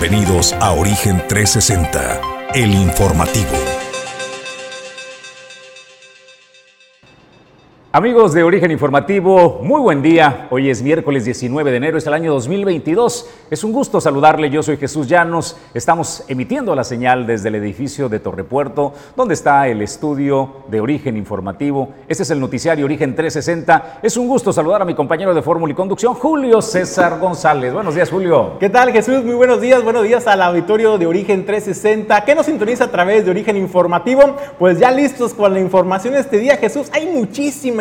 Bienvenidos a Origen 360, el informativo. Amigos de Origen Informativo, muy buen día. Hoy es miércoles 19 de enero, es el año 2022. Es un gusto saludarle. Yo soy Jesús Llanos. Estamos emitiendo la señal desde el edificio de Torrepuerto, donde está el estudio de Origen Informativo. Este es el noticiario Origen 360. Es un gusto saludar a mi compañero de Fórmula y Conducción, Julio César González. Buenos días, Julio. ¿Qué tal, Jesús? Muy buenos días. Buenos días al auditorio de Origen 360, que nos sintoniza a través de Origen Informativo. Pues ya listos con la información este día, Jesús. Hay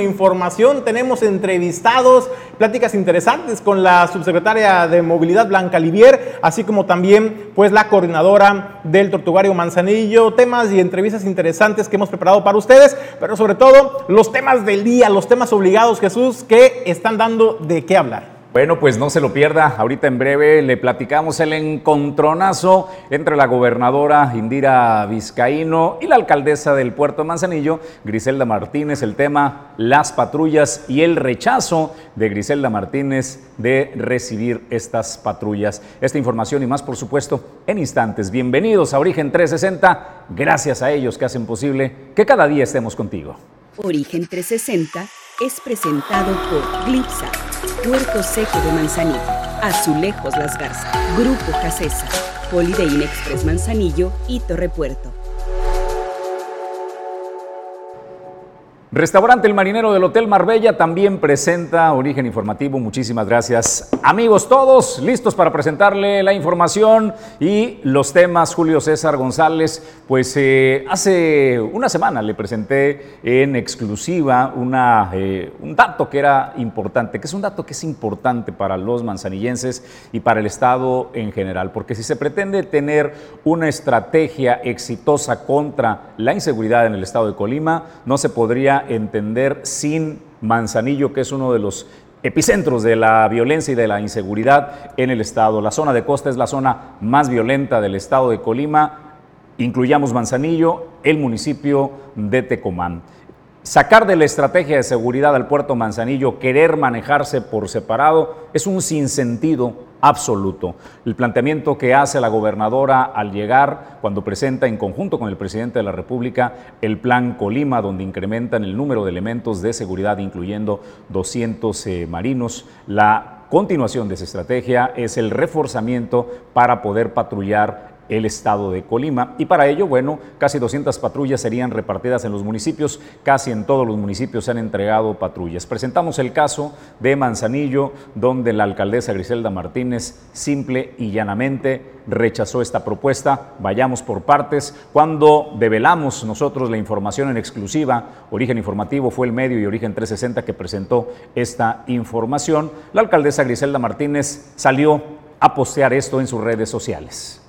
información, tenemos entrevistados, pláticas interesantes con la subsecretaria de Movilidad Blanca Livier, así como también pues la coordinadora del Tortugario Manzanillo, temas y entrevistas interesantes que hemos preparado para ustedes, pero sobre todo los temas del día, los temas obligados, Jesús, que están dando de qué hablar. Bueno, pues no se lo pierda. Ahorita en breve le platicamos el encontronazo entre la gobernadora Indira Vizcaíno y la alcaldesa del puerto Manzanillo, Griselda Martínez. El tema, las patrullas y el rechazo de Griselda Martínez de recibir estas patrullas. Esta información y más, por supuesto, en instantes. Bienvenidos a Origen 360. Gracias a ellos que hacen posible que cada día estemos contigo. Origen 360 es presentado por Glipsa Puerto Seco de Manzanillo, Azulejos Las Garzas, Grupo Casesa, Holiday Express Manzanillo y Torre Puerto. Restaurante El Marinero del Hotel Marbella también presenta Origen Informativo. Muchísimas gracias. Amigos todos, listos para presentarle la información y los temas. Julio César González, pues eh, hace una semana le presenté en exclusiva una, eh, un dato que era importante, que es un dato que es importante para los manzanillenses y para el Estado en general, porque si se pretende tener una estrategia exitosa contra la inseguridad en el Estado de Colima, no se podría entender sin Manzanillo, que es uno de los epicentros de la violencia y de la inseguridad en el estado. La zona de costa es la zona más violenta del estado de Colima. Incluyamos Manzanillo, el municipio de Tecomán. Sacar de la estrategia de seguridad al puerto Manzanillo, querer manejarse por separado, es un sinsentido absoluto. El planteamiento que hace la gobernadora al llegar, cuando presenta en conjunto con el presidente de la República el plan Colima, donde incrementan el número de elementos de seguridad, incluyendo 200 eh, marinos, la continuación de esa estrategia es el reforzamiento para poder patrullar el estado de Colima. Y para ello, bueno, casi 200 patrullas serían repartidas en los municipios, casi en todos los municipios se han entregado patrullas. Presentamos el caso de Manzanillo, donde la alcaldesa Griselda Martínez simple y llanamente rechazó esta propuesta. Vayamos por partes. Cuando develamos nosotros la información en exclusiva, Origen Informativo fue el medio y Origen 360 que presentó esta información, la alcaldesa Griselda Martínez salió a postear esto en sus redes sociales.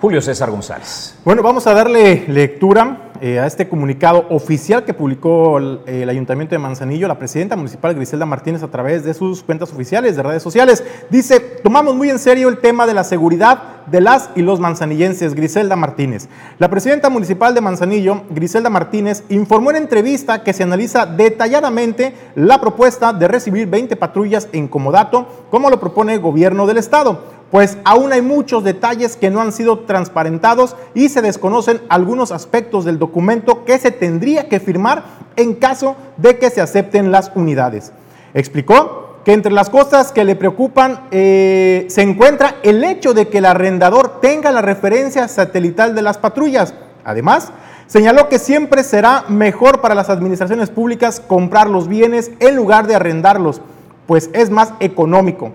Julio César González. Bueno, vamos a darle lectura eh, a este comunicado oficial que publicó el, el, Ayuntamiento de Manzanillo, la presidenta municipal Griselda Martínez a través de sus cuentas oficiales de redes sociales. Dice, tomamos muy en serio el tema de la seguridad de las y los manzanillenses, Griselda Martínez. La presidenta municipal de Manzanillo, Griselda Martínez, informó en entrevista que se analiza detalladamente la propuesta de recibir 20 patrullas en comodato, como lo propone el gobierno del estado pues aún hay muchos detalles que no han sido transparentados y se desconocen algunos aspectos del documento que se tendría que firmar en caso de que se acepten las unidades. Explicó que entre las cosas que le preocupan eh, se encuentra el hecho de que el arrendador tenga la referencia satelital de las patrullas. Además, señaló que siempre será mejor para las administraciones públicas comprar los bienes en lugar de arrendarlos, pues es más económico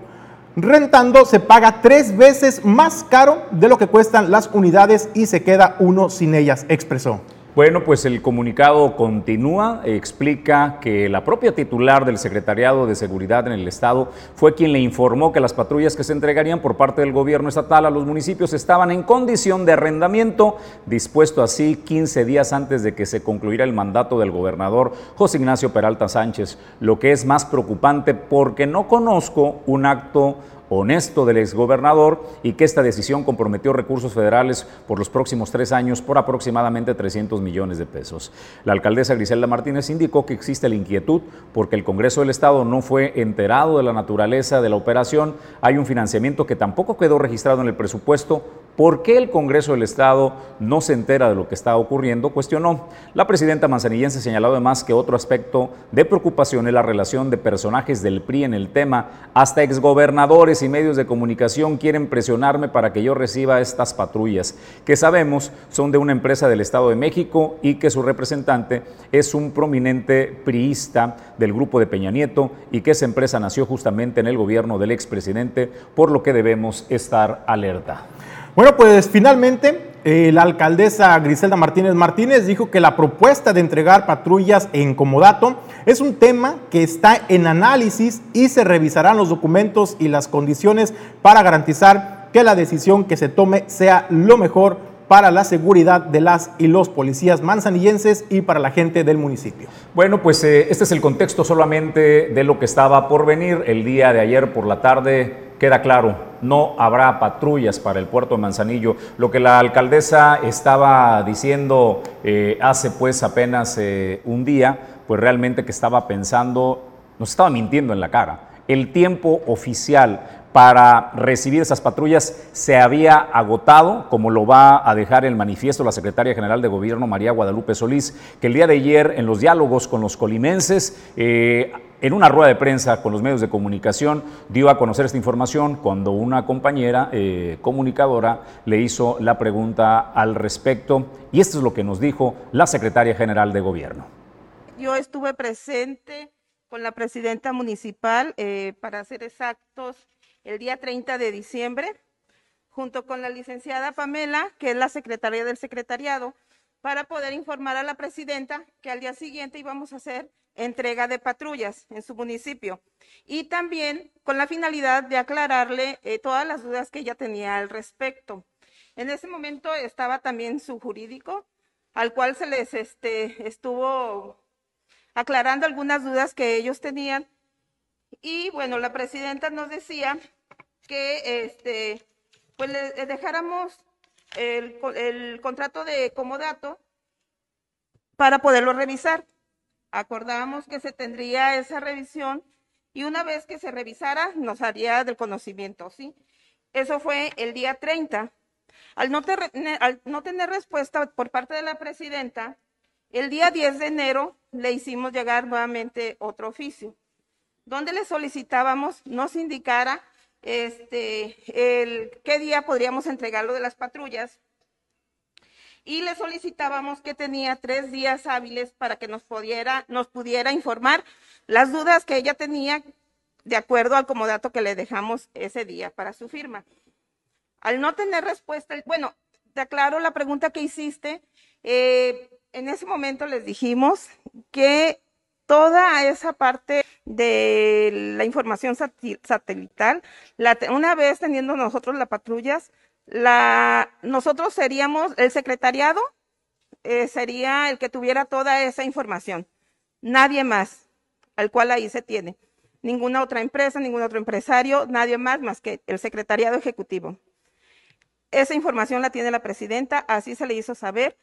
rentando se paga tres veces más caro de lo que cuestan las unidades y se queda uno sin ellas, expresó. Bueno, pues el comunicado continúa, explica que la propia titular del Secretariado de Seguridad en el Estado fue quien le informó que las patrullas que se entregarían por parte del gobierno estatal a los municipios estaban en condición de arrendamiento, dispuesto así 15 días antes de que se concluyera el mandato del gobernador José Ignacio Peralta Sánchez, lo que es más preocupante porque no conozco un acto honesto del exgobernador y que esta decisión comprometió recursos federales por los próximos tres años por aproximadamente 300 millones de pesos. La alcaldesa Griselda Martínez indicó que existe la inquietud porque el Congreso del Estado no fue enterado de la naturaleza de la operación, hay un financiamiento que tampoco quedó registrado en el presupuesto, ¿Por qué el Congreso del Estado no se entera de lo que está ocurriendo? Cuestionó. La presidenta manzanillense señaló además que otro aspecto de preocupación es la relación de personajes del PRI en el tema. Hasta exgobernadores y medios de comunicación quieren presionarme para que yo reciba estas patrullas, que sabemos son de una empresa del Estado de México y que su representante es un prominente priista del grupo de Peña Nieto y que esa empresa nació justamente en el gobierno del expresidente, por lo que debemos estar alerta. Bueno, pues finalmente eh, la alcaldesa Griselda Martínez Martínez dijo que la propuesta de entregar patrullas en comodato es un tema que está en análisis y se revisarán los documentos y las condiciones para garantizar que la decisión que se tome sea lo mejor para la seguridad de las y los policías manzanillenses y para la gente del municipio. Bueno, pues eh, este es el contexto solamente de lo que estaba por venir el día de ayer por la tarde queda claro, no habrá patrullas para el puerto de Manzanillo. Lo que la alcaldesa estaba diciendo eh, hace pues apenas eh, un día, pues realmente que estaba pensando, nos estaba mintiendo en la cara. El tiempo oficial para recibir esas patrullas se había agotado, como lo va a dejar el manifiesto la secretaria general de Gobierno, María Guadalupe Solís, que el día de ayer en los diálogos con los colimenses eh, en una rueda de prensa con los medios de comunicación dio a conocer esta información cuando una compañera eh, comunicadora le hizo la pregunta al respecto y esto es lo que nos dijo la secretaria general de gobierno. Yo estuve presente con la presidenta municipal, eh, para ser exactos, el día 30 de diciembre, junto con la licenciada Pamela, que es la secretaria del secretariado, para poder informar a la presidenta que al día siguiente íbamos a hacer entrega de patrullas en su municipio y también con la finalidad de aclararle eh, todas las dudas que ella tenía al respecto. En ese momento estaba también su jurídico, al cual se les este, estuvo aclarando algunas dudas que ellos tenían. Y bueno, la presidenta nos decía que este, pues le dejáramos el, el contrato de comodato para poderlo revisar acordamos que se tendría esa revisión y una vez que se revisara nos haría del conocimiento, ¿sí? Eso fue el día 30. Al no, al no tener respuesta por parte de la presidenta, el día 10 de enero le hicimos llegar nuevamente otro oficio, donde le solicitábamos nos indicara este, el, qué día podríamos entregarlo de las patrullas y le solicitábamos que tenía tres días hábiles para que nos pudiera, nos pudiera informar las dudas que ella tenía de acuerdo al comodato que le dejamos ese día para su firma. Al no tener respuesta, bueno, te aclaro la pregunta que hiciste. Eh, en ese momento les dijimos que toda esa parte de la información satelital, una vez teniendo nosotros las patrullas, la, nosotros seríamos, el secretariado eh, sería el que tuviera toda esa información. Nadie más, al cual ahí se tiene. Ninguna otra empresa, ningún otro empresario, nadie más más que el secretariado ejecutivo. Esa información la tiene la presidenta, así se le hizo saber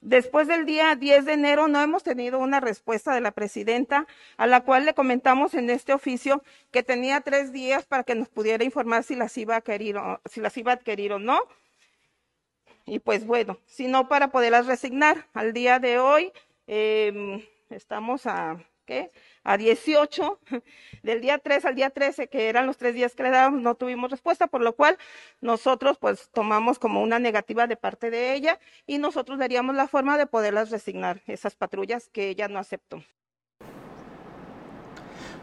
Después del día 10 de enero no hemos tenido una respuesta de la presidenta, a la cual le comentamos en este oficio que tenía tres días para que nos pudiera informar si las iba a adquirir o, no. Y pues bueno, si no para poderlas resignar. Al día de hoy em, estamos a, ¿qué? A 18, del día 3 al día 13, que eran los tres días que le dábamos, no tuvimos respuesta, por lo cual nosotros pues tomamos como una negativa de parte de ella y nosotros daríamos la forma de poderlas resignar, esas patrullas que ella no aceptó.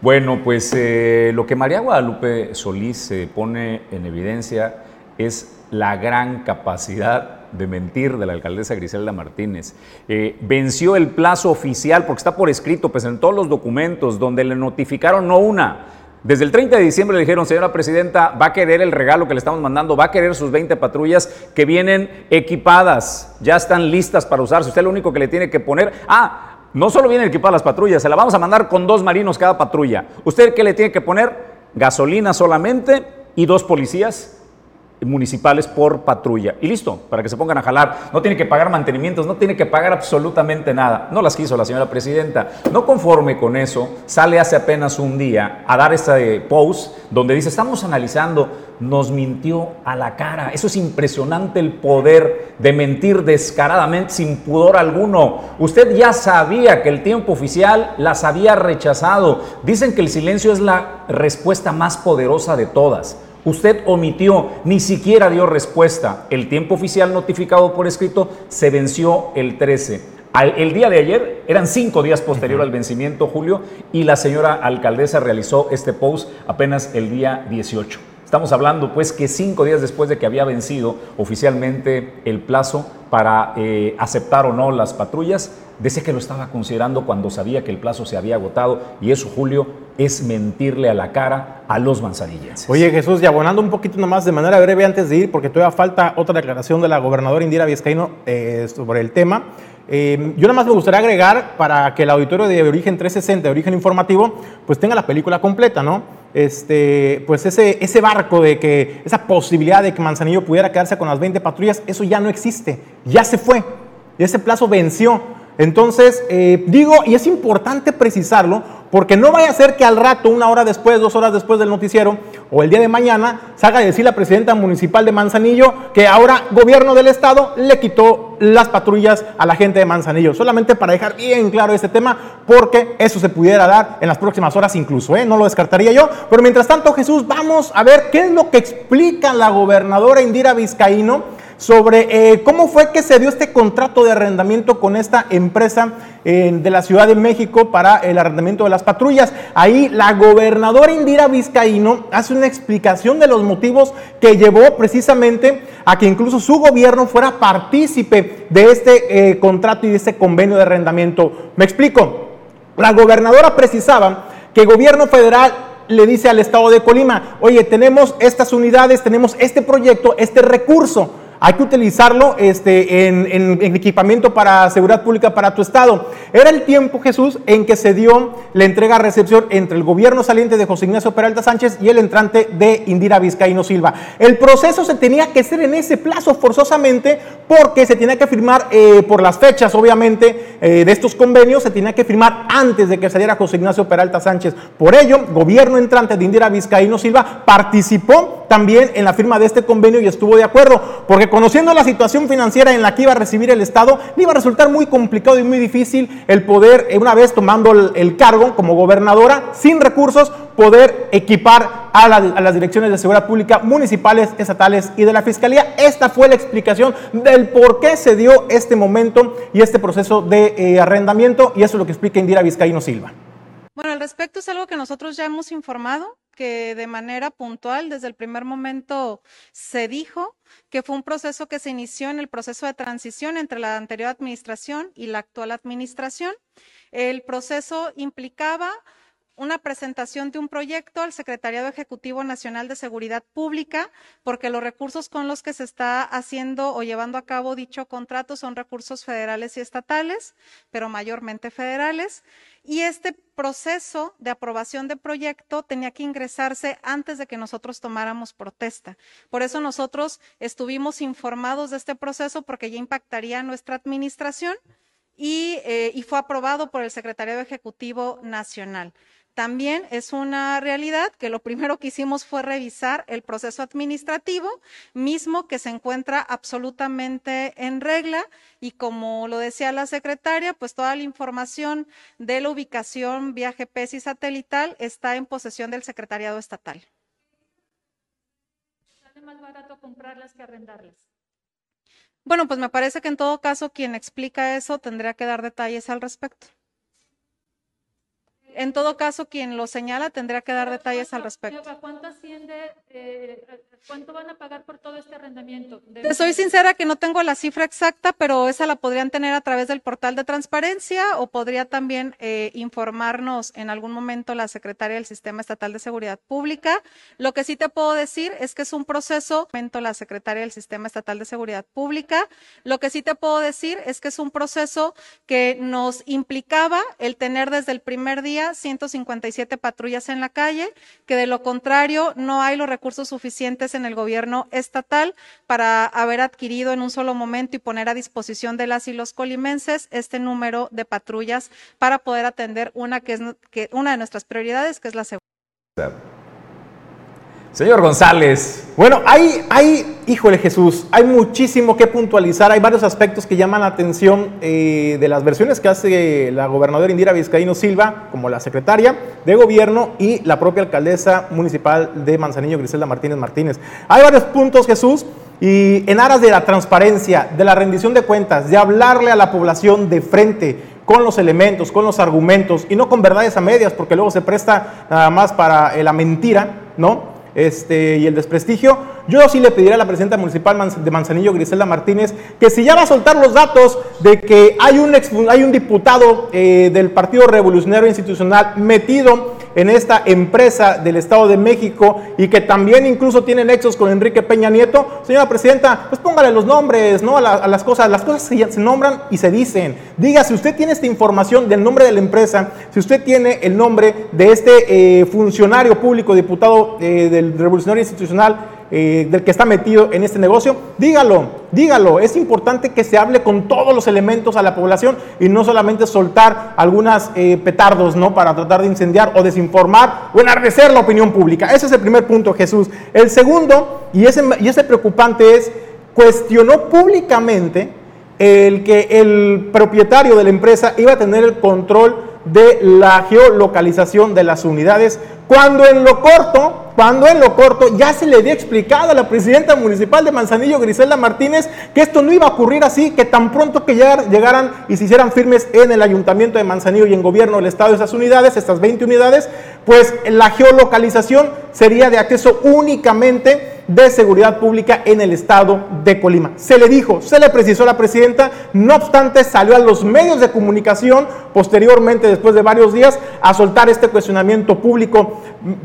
Bueno, pues eh, lo que María Guadalupe Solís se pone en evidencia es la gran capacidad de mentir de la alcaldesa Griselda Martínez. Eh, venció el plazo oficial, porque está por escrito, en todos los documentos, donde le notificaron no una. Desde el 30 de diciembre le dijeron, señora presidenta, va a querer el regalo que le estamos mandando, va a querer sus 20 patrullas que vienen equipadas, ya están listas para usarse. Usted lo único que le tiene que poner, ah, no solo vienen equipadas las patrullas, se la vamos a mandar con dos marinos cada patrulla. ¿Usted qué le tiene que poner? Gasolina solamente y dos policías municipales por patrulla. Y listo, para que se pongan a jalar. No tiene que pagar mantenimientos, no tiene que pagar absolutamente nada. No las quiso la señora presidenta. No conforme con eso, sale hace apenas un día a dar este post donde dice, estamos analizando, nos mintió a la cara. Eso es impresionante el poder de mentir descaradamente sin pudor alguno. Usted ya sabía que el tiempo oficial las había rechazado. Dicen que el silencio es la respuesta más poderosa de todas. Usted omitió, ni siquiera dio respuesta. El tiempo oficial notificado por escrito se venció el 13. el día de ayer, eran cinco días posterior al vencimiento, Julio, y la señora alcaldesa realizó este post apenas el día 18. Estamos hablando pues que cinco días después de que había vencido oficialmente el plazo para eh, aceptar o no las patrullas, decía que lo estaba considerando cuando sabía que el plazo se había agotado y eso, Julio, es mentirle a la cara a los manzanillenses. Oye Jesús, y abonando un poquito nomás de manera breve antes de ir, porque todavía falta otra declaración de la gobernadora Indira Vizcaíno eh, sobre el tema. Eh, yo nada más me gustaría agregar para que el auditorio de Origen 360, de Origen Informativo, pues tenga la película completa, ¿no? este, pues ese, ese barco de que, esa posibilidad de que Manzanillo pudiera quedarse con las 20 patrullas, eso ya no existe, ya se fue, ese plazo venció. Entonces, eh, digo, y es importante precisarlo, porque no vaya a ser que al rato, una hora después, dos horas después del noticiero, o el día de mañana, salga a decir la presidenta municipal de Manzanillo que ahora gobierno del estado le quitó las patrullas a la gente de Manzanillo. Solamente para dejar bien claro este tema, porque eso se pudiera dar en las próximas horas incluso, ¿eh? no lo descartaría yo. Pero mientras tanto, Jesús, vamos a ver qué es lo que explica la gobernadora Indira Vizcaíno sobre eh, cómo fue que se dio este contrato de arrendamiento con esta empresa eh, de la Ciudad de México para el arrendamiento de las patrullas. Ahí la gobernadora Indira Vizcaíno hace una explicación de los motivos que llevó precisamente a que incluso su gobierno fuera partícipe de este eh, contrato y de este convenio de arrendamiento. Me explico. La gobernadora precisaba que el gobierno federal le dice al estado de Colima, oye, tenemos estas unidades, tenemos este proyecto, este recurso hay que utilizarlo este, en, equipamiento para seguridad pública para tu estado. Era el tiempo, Jesús, en que se dio la entrega-recepción entre el gobierno saliente de José Ignacio Peralta Sánchez y el entrante de Indira Vizcaíno Silva. El proceso se tenía que hacer en ese plazo forzosamente porque se tenía que firmar eh, por las fechas, obviamente, eh, de estos convenios, se tenía que firmar antes de que saliera José Ignacio Peralta Sánchez. Por ello, gobierno entrante de Indira Vizcaíno Silva participó también en la firma de este convenio y estuvo de acuerdo, porque conociendo la situación financiera en la que iba a recibir el Estado, le iba a resultar muy complicado y muy difícil el poder, eh, una vez tomando el, cargo como gobernadora, sin recursos, poder equipar a, las direcciones de seguridad pública municipales, estatales y de la Fiscalía. Esta fue la explicación del por qué se dio este momento y este proceso de eh, arrendamiento y eso es lo que explica Indira Vizcaíno Silva. Bueno, al respecto es algo que nosotros ya hemos informado que de manera puntual desde el primer momento se dijo que fue un proceso que se inició en el proceso de transición entre la anterior administración y la actual administración. El proceso implicaba una presentación de un proyecto al Secretariado Ejecutivo Nacional de Seguridad Pública, porque los recursos con los que se está haciendo o llevando a cabo dicho contrato son recursos federales y estatales, pero mayormente federales. Y este proceso de aprobación de proyecto tenía que ingresarse antes de que nosotros tomáramos protesta. Por eso nosotros estuvimos informados de este proceso porque ya impactaría a nuestra administración y, eh, y fue aprobado por el Secretariado Ejecutivo Nacional. También es una realidad que lo primero que hicimos fue revisar el proceso administrativo, mismo que se encuentra absolutamente en regla y como lo decía la secretaria, pues toda la información de la ubicación vía GPS y satelital está en posesión del secretariado estatal. ¿Sale más barato comprarlas que arrendarlas? Bueno, pues me parece que en todo caso quien explica eso tendría que dar detalles al respecto. En todo caso, quien lo señala tendrá que dar detalles al respecto. ¿Cuánto asciende, eh, cuánto van a pagar por todo este arrendamiento? soy sincera que no tengo la cifra exacta, pero esa la podrían tener a través del portal de transparencia o podría también eh, informarnos en algún momento la secretaria del Sistema Estatal de Seguridad Pública. Lo que sí te puedo decir es que es un proceso, la secretaria del Sistema Estatal de Seguridad Pública. Lo que sí te puedo decir es que es un proceso que nos implicaba el tener desde el primer día día 157 patrullas en la calle, que de lo contrario no hay los recursos suficientes en el gobierno estatal para haber adquirido en un solo momento y poner a disposición de las y los colimenses este número de patrullas para poder atender una que es una de nuestras prioridades, que es la seguridad. Señor González. Bueno, hay, hay, híjole Jesús, hay muchísimo que puntualizar, hay varios aspectos que llaman la atención eh, de las versiones que hace la gobernadora Indira Vizcaíno Silva, como la secretaria de gobierno y la propia alcaldesa municipal de Manzanillo, Griselda Martínez Martínez. Hay varios puntos, Jesús, y en aras de la transparencia, de la rendición de cuentas, de hablarle a la población de frente, con los elementos, con los argumentos y no con verdades a medias, porque luego se presta nada más para la mentira, ¿no? Este, y el desprestigio, yo sí le pediría a la presidenta municipal de Manzanillo, Griselda Martínez, que si ya va a soltar los datos de que hay un, hay un diputado eh, del Partido Revolucionario Institucional metido en esta empresa del Estado de México y que también incluso tiene nexos con Enrique Peña Nieto, señora presidenta, pues póngale los nombres, ¿no? A, las cosas, las cosas se, se, nombran y se dicen. Diga, si usted tiene esta información del nombre de la empresa, si usted tiene el nombre de este eh, funcionario público, diputado eh, del Revolucionario Institucional, eh, del que está metido en este negocio, dígalo, dígalo. Es importante que se hable con todos los elementos a la población y no solamente soltar algunas eh, petardos, ¿no? Para tratar de incendiar o desinformar o enardecer la opinión pública. Ese es el primer punto, Jesús. El segundo, y ese, y ese preocupante es, cuestionó públicamente el que el propietario de la empresa iba a tener el control de la geolocalización de las unidades, cuando en lo corto cuando en lo corto ya se le había explicado a la presidenta municipal de Manzanillo, Griselda Martínez, que esto no iba a ocurrir así, que tan pronto que llegaran y se hicieran firmes en el ayuntamiento de Manzanillo y en gobierno del estado de esas unidades, estas 20 unidades, pues la geolocalización sería de acceso únicamente de seguridad pública en el estado de Colima. Se le dijo, se le precisó a la presidenta, no obstante salió a los medios de comunicación posteriormente, después de varios días, a soltar este cuestionamiento público.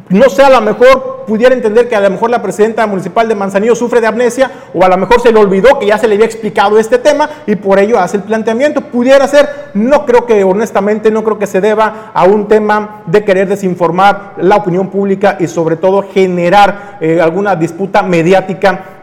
No sé, a lo mejor pudiera entender que a lo mejor la presidenta municipal de Manzanillo sufre de amnesia o a lo mejor se le olvidó que ya se le había explicado este tema y por ello hace el planteamiento. Pudiera ser, no creo que honestamente, no creo que se deba a un tema de querer desinformar la opinión pública y sobre todo generar eh, alguna disputa mediática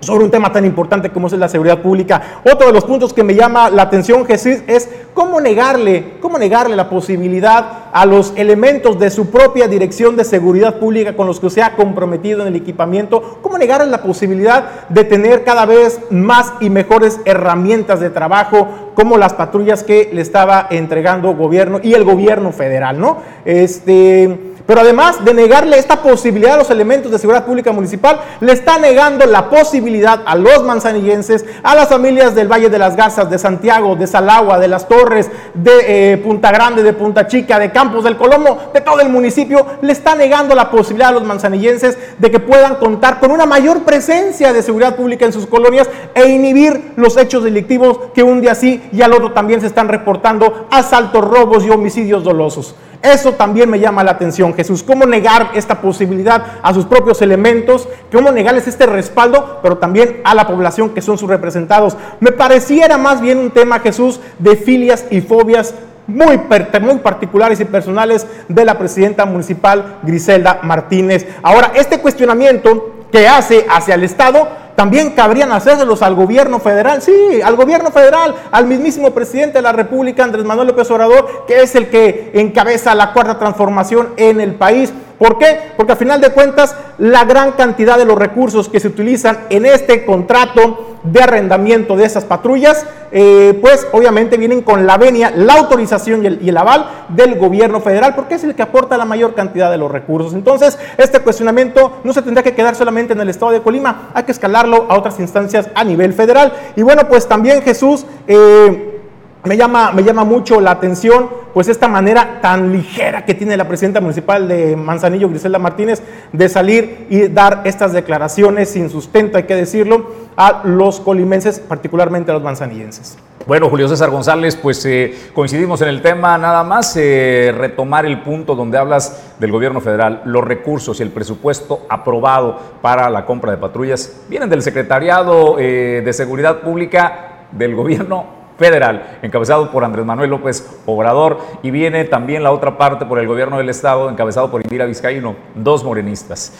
sobre un tema tan importante como es la seguridad pública. Otro de los puntos que me llama la atención, Jesús, es cómo negarle, cómo negarle la posibilidad a los elementos de su propia dirección de seguridad pública con los que se ha comprometido en el equipamiento, cómo negarle la posibilidad de tener cada vez más y mejores herramientas de trabajo como las patrullas que le estaba entregando gobierno y el gobierno federal, ¿no? Este pero además de negarle esta posibilidad a los elementos de seguridad pública municipal, le está negando la posibilidad a los manzanillenses, a las familias del Valle de las Garzas, de Santiago, de Salagua, de Las Torres, de eh, Punta Grande, de Punta Chica, de Campos del Colomo, de todo el municipio, le está negando la posibilidad a los manzanillenses de que puedan contar con una mayor presencia de seguridad pública en sus colonias e inhibir los hechos delictivos que un día sí y al otro también se están reportando asaltos, robos y homicidios dolosos. Eso también me llama la atención, Jesús. ¿Cómo negar esta posibilidad a sus propios elementos? ¿Cómo negarles este respaldo, pero también a la población que son sus representados? Me pareciera más bien un tema, Jesús, de filias y fobias muy, muy particulares y personales de la presidenta municipal Griselda Martínez. Ahora, este cuestionamiento que hace hacia el Estado también cabrían hacérselos al gobierno federal, sí, al gobierno federal, al mismísimo presidente de la República, Andrés Manuel López Obrador, que es el que encabeza la cuarta transformación en el país. ¿Por qué? Porque a final de cuentas, la gran cantidad de los recursos que se utilizan en este contrato de arrendamiento de esas patrullas, eh, pues obviamente vienen con la venia, la autorización y el, y el, aval del gobierno federal, porque es el que aporta la mayor cantidad de los recursos. Entonces, este cuestionamiento no se tendrá que quedar solamente en el estado de Colima, hay que escalarlo a otras instancias a nivel federal. Y bueno, pues también Jesús... Eh, me llama, me llama mucho la atención pues esta manera tan ligera que tiene la presidenta municipal de Manzanillo, Griselda Martínez, de salir y dar estas declaraciones sin sustento, hay que decirlo, a los colimenses, particularmente a los manzanillenses. Bueno, Julio César González, pues eh, coincidimos en el tema, nada más eh, retomar el punto donde hablas del gobierno federal, los recursos y el presupuesto aprobado para la compra de patrullas vienen del Secretariado eh, de Seguridad Pública del gobierno federal, encabezado por Andrés Manuel López Obrador, y viene también la otra parte por el gobierno del Estado, encabezado por Indira Vizcaíno, dos morenistas.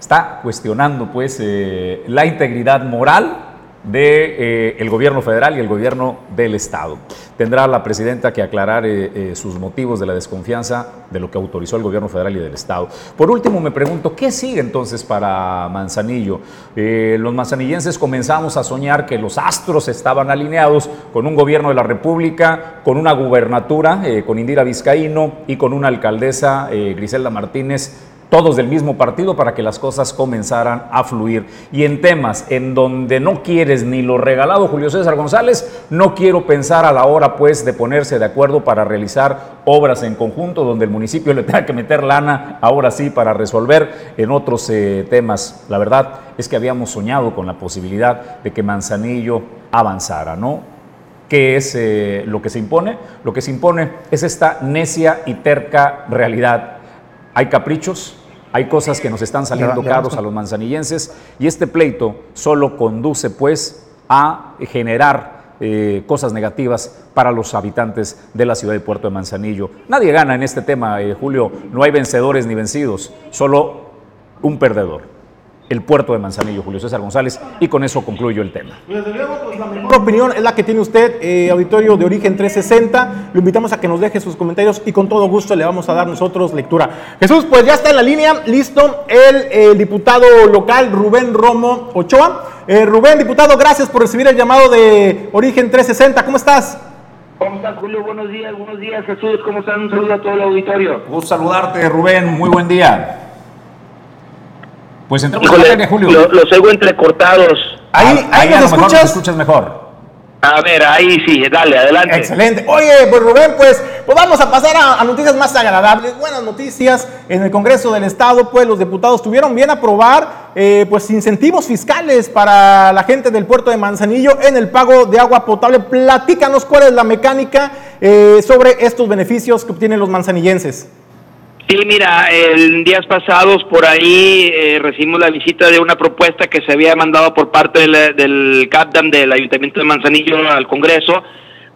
Está cuestionando pues eh, la integridad moral del de, eh, gobierno federal y el gobierno del Estado. Tendrá la presidenta que aclarar eh, eh, sus motivos de la desconfianza de lo que autorizó el gobierno federal y del Estado. Por último, me pregunto, ¿qué sigue entonces para Manzanillo? Eh, los manzanillenses comenzamos a soñar que los astros estaban alineados con un gobierno de la República, con una gubernatura, con Indira Vizcaíno y con una alcaldesa, Griselda Martínez, todos del mismo partido para que las cosas comenzaran a fluir. Y en temas en donde no quieres ni lo regalado, Julio César González, no quiero pensar a la hora pues de ponerse de acuerdo para realizar obras en conjunto donde el municipio le tenga que meter lana ahora sí para resolver en otros eh, temas. La verdad es que habíamos soñado con la posibilidad de que Manzanillo avanzara, ¿no? ¿Qué es eh, lo que se impone? Lo que se impone es esta necia y terca realidad hay caprichos, hay cosas que nos están saliendo caros a los manzanillenses y este pleito solo conduce pues a generar eh, cosas negativas para los habitantes de la ciudad de Puerto de Manzanillo. Nadie gana en este tema, eh, Julio, no hay vencedores ni vencidos, solo un perdedor el puerto de Manzanillo, Julio César González, y con eso concluyo el tema. Desde luego, pues la mejor opinión es la que tiene usted, eh, auditorio de origen 360. Lo invitamos a que nos deje sus comentarios y con todo gusto le vamos a dar nosotros lectura. Jesús, pues ya está en la línea, listo, el, el diputado local Rubén Romo Ochoa. Eh, Rubén, diputado, gracias por recibir el llamado de origen 360. ¿Cómo estás? ¿Cómo estás, Julio? Buenos días, buenos días, Jesús. ¿Cómo están? Un saludo a todo el auditorio. Gusto saludarte, Rubén. Muy buen día. Pues entramos Híjole, en Julio. lo- los oigo entrecortados. Ahí, ahí, nos lo mejor escuchas. escuchas mejor. A ver, ahí sí, dale, adelante. Excelente. Oye, pues Rubén, pues, pues vamos a pasar a, a noticias más agradables. Buenas noticias. En el Congreso del Estado, pues los diputados tuvieron bien aprobar eh, pues incentivos fiscales para la gente del puerto de Manzanillo en el pago de agua potable. Platícanos cuál es la mecánica eh, sobre estos beneficios que obtienen los manzanillenses. Sí, mira, en días pasados por ahí eh, recibimos la visita de una propuesta que se había mandado por parte del, CAPDAM del Ayuntamiento de Manzanillo al Congreso,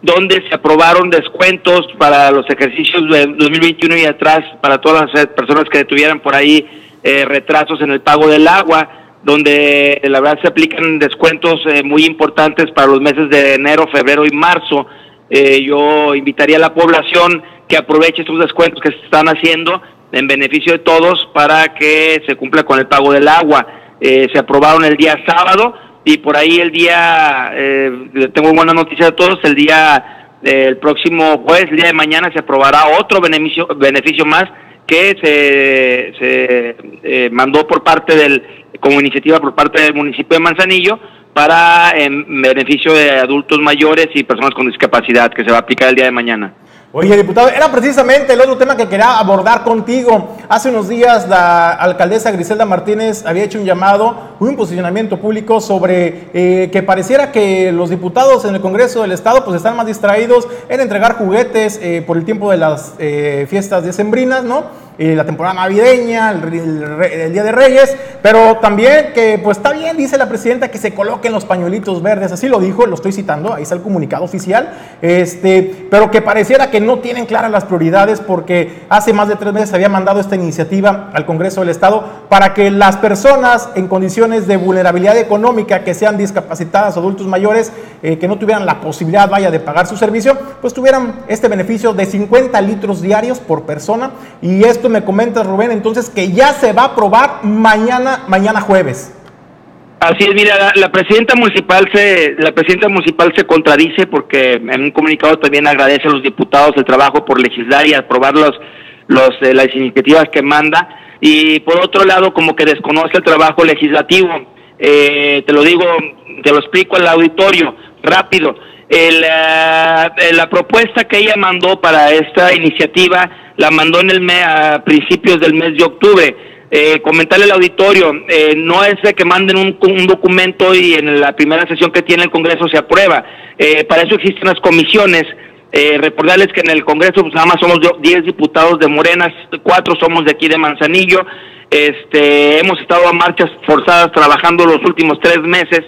donde se aprobaron descuentos para los ejercicios de 2021 y atrás para todas las eh, personas que tuvieran por ahí eh, retrasos en el pago del agua, donde eh, la verdad se aplican descuentos eh, muy importantes para los meses de enero, febrero y marzo. Eh, yo invitaría a la población que aproveche estos descuentos que se están haciendo en beneficio de todos para que se cumpla con el pago del agua. Eh, se aprobaron el día sábado y por ahí el día, eh, tengo buena noticia a todos, el día, eh, el próximo jueves, el día de mañana se aprobará otro beneficio, beneficio más que se, se eh, mandó por parte del, como iniciativa por parte del municipio de Manzanillo para en beneficio de adultos mayores y personas con discapacidad que se va a aplicar el día de mañana. Oye, diputado, era precisamente el otro tema que quería abordar contigo. Hace unos días la alcaldesa Griselda Martínez había hecho un llamado, un posicionamiento público sobre eh, que pareciera que los diputados en el Congreso del Estado pues están más distraídos en entregar juguetes eh, por el tiempo de las eh, fiestas decembrinas, ¿no? Eh, la temporada navideña, el, Día de Reyes, pero también que pues está bien, dice la presidenta, que se coloquen los pañuelitos verdes, así lo dijo, lo estoy citando, ahí está el comunicado oficial, este, pero que pareciera que no tienen claras las prioridades porque hace más de tres meses había mandado esta iniciativa al Congreso del Estado para que las personas en condiciones de vulnerabilidad económica, que sean discapacitadas, adultos mayores, eh, que no tuvieran la posibilidad, vaya, de pagar su servicio, pues tuvieran este beneficio de 50 litros diarios por persona. Y esto me comenta Rubén, entonces que ya se va a aprobar mañana, mañana jueves. Así es, mira, la, la presidenta municipal se la presidenta municipal se contradice porque en un comunicado también agradece a los diputados el trabajo por legislar y aprobar los, los eh, las iniciativas que manda y por otro lado como que desconoce el trabajo legislativo. Eh, te lo digo, te lo explico al auditorio rápido. El, eh, la propuesta que ella mandó para esta iniciativa la mandó en el mes, a principios del mes de octubre eh, comentarle al auditorio, eh, no es de que manden un, un documento y en la primera sesión que tiene el Congreso se aprueba. Eh, para eso existen las comisiones. Eh, recordarles que en el Congreso pues, nada más somos do- 10 diputados de Morenas, cuatro somos de aquí de Manzanillo. Este, hemos estado a marchas forzadas trabajando los últimos tres meses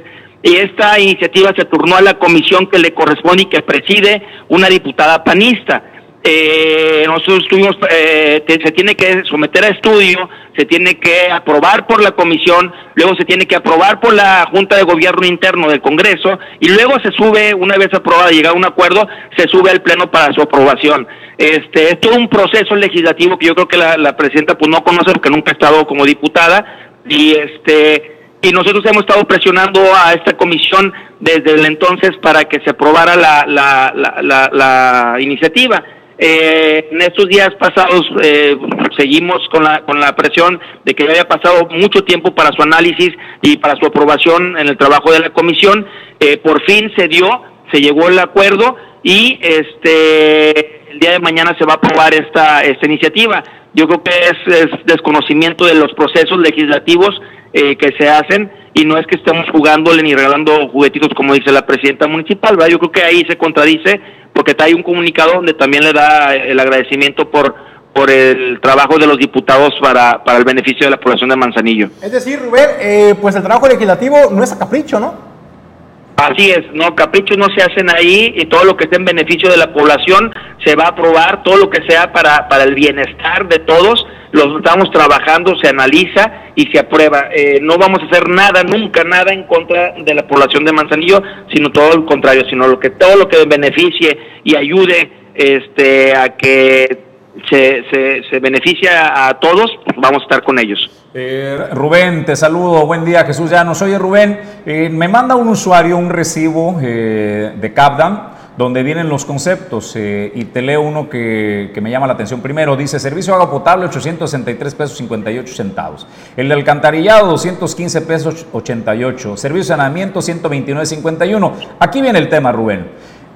y esta iniciativa se turnó a la comisión que le corresponde y que preside una diputada panista. Eh, nosotros tuvimos, eh, se tiene que someter a estudio, se tiene que aprobar por la comisión, luego se tiene que aprobar por la Junta de Gobierno Interno del Congreso y luego se sube, una vez aprobada, llega a un acuerdo, se sube al Pleno para su aprobación. Este, es todo un proceso legislativo que yo creo que la, la presidenta pues no conoce porque nunca ha estado como diputada y este y nosotros hemos estado presionando a esta comisión desde el entonces para que se aprobara la, la, la, la, iniciativa. Eh, en estos días pasados eh, seguimos con la, con la presión de que ya había pasado mucho tiempo para su análisis y para su aprobación en el trabajo de la comisión. Eh, por fin se dio, se llegó el acuerdo y este el día de mañana se va a aprobar esta, esta iniciativa. Yo creo que es, es desconocimiento de los procesos legislativos eh, que se hacen y no es que estemos jugándole ni regalando juguetitos como dice la presidenta municipal, ¿verdad? Yo creo que ahí se contradice porque hay un comunicado donde también le da el agradecimiento por por el trabajo de los diputados para, para el beneficio de la población de Manzanillo. Es decir, Rubén, eh, pues el trabajo legislativo no es a capricho, ¿no? Así es, no, caprichos no se hacen ahí y todo lo que esté en beneficio de la población se va a aprobar, todo lo que sea para, para el bienestar de todos, lo estamos trabajando, se analiza y se aprueba. Eh, no vamos a hacer nada, nunca nada en contra de la población de Manzanillo, sino todo lo contrario, sino lo que todo lo que beneficie y ayude este a que se, se, beneficia a todos, vamos a estar con ellos. Eh, Rubén, te saludo, buen día Jesús Llanos. Oye Rubén, eh, me manda un usuario un recibo eh, de CapDam donde vienen los conceptos eh, y te leo uno que, me llama la atención. Primero dice servicio de agua potable 863 pesos 58 centavos. El de alcantarillado 215 pesos 88. Servicio de saneamiento 129 51. Aquí viene el tema Rubén.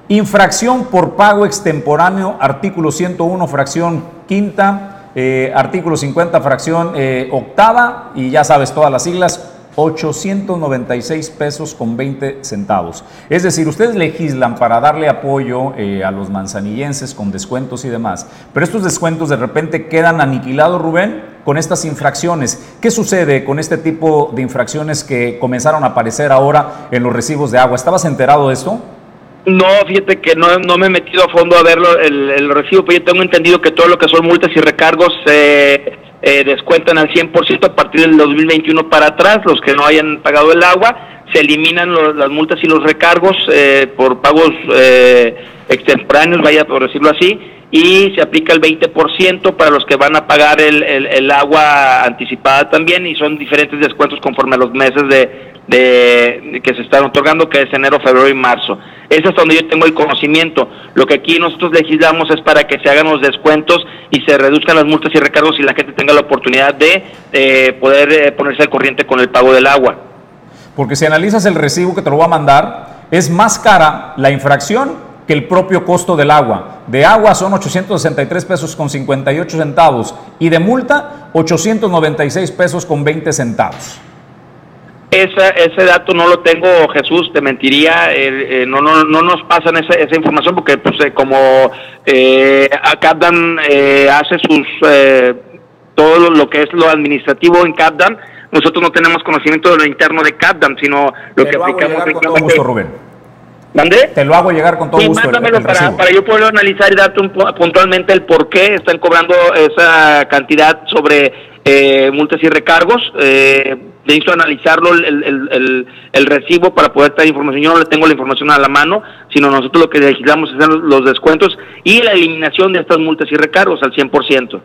Infracción por pago extemporáneo, artículo 101, fracción quinta, eh, artículo 50, fracción eh, octava, y ya sabes todas las siglas, 896 pesos con 20 centavos. Es decir, ustedes legislan para darle apoyo eh, a los manzanillenses con descuentos y demás, pero estos descuentos de repente quedan aniquilados, Rubén, con estas infracciones. ¿Qué sucede con este tipo de infracciones que comenzaron a aparecer ahora en los recibos de agua? ¿Estabas enterado de esto? No, fíjate que no, no me he metido a fondo a verlo el, el recibo, pero yo tengo entendido que todo lo que son multas y recargos se eh, descuentan al 100% a partir del 2021 para atrás, los que no hayan pagado el agua, se eliminan los, las multas y los recargos eh, por pagos eh, extemporáneos, vaya por decirlo así, y se aplica el 20% para los que van a pagar el, el, el, agua anticipada también y son diferentes descuentos conforme a los meses de, de, que se están otorgando, que es enero, febrero y marzo. Es donde yo tengo el conocimiento. Lo que aquí nosotros legislamos es para que se hagan los descuentos y se reduzcan las multas y recargos y la gente tenga la oportunidad de eh, poder eh, ponerse al corriente con el pago del agua. Porque si analizas el recibo que te lo va a mandar, es más cara la infracción que el propio costo del agua. De agua son 863 pesos con 58 centavos y de multa 896 pesos con 20 centavos. Esa, ese dato no lo tengo, Jesús, te mentiría, eh, eh, no, no, no nos pasan esa, esa información porque pues eh, como eh, Capdan eh, hace sus todo lo que es lo administrativo en Capdan, nosotros no tenemos conocimiento de lo interno de Capdan, sino lo que aplicamos con todo gusto, Rubén. ¿Mande? Te lo hago llegar con todo Sí, gusto. el- mándamelo el para, para yo poder analizar y darte un pu- puntualmente el por qué están cobrando esa cantidad sobre eh, multas y recargos. Eh, necesito analizarlo el, el, el, recibo para poder tener información. Yo no le tengo la información a la mano, sino nosotros lo que legislamos es los descuentos y la eliminación de estas multas y recargos al 100%.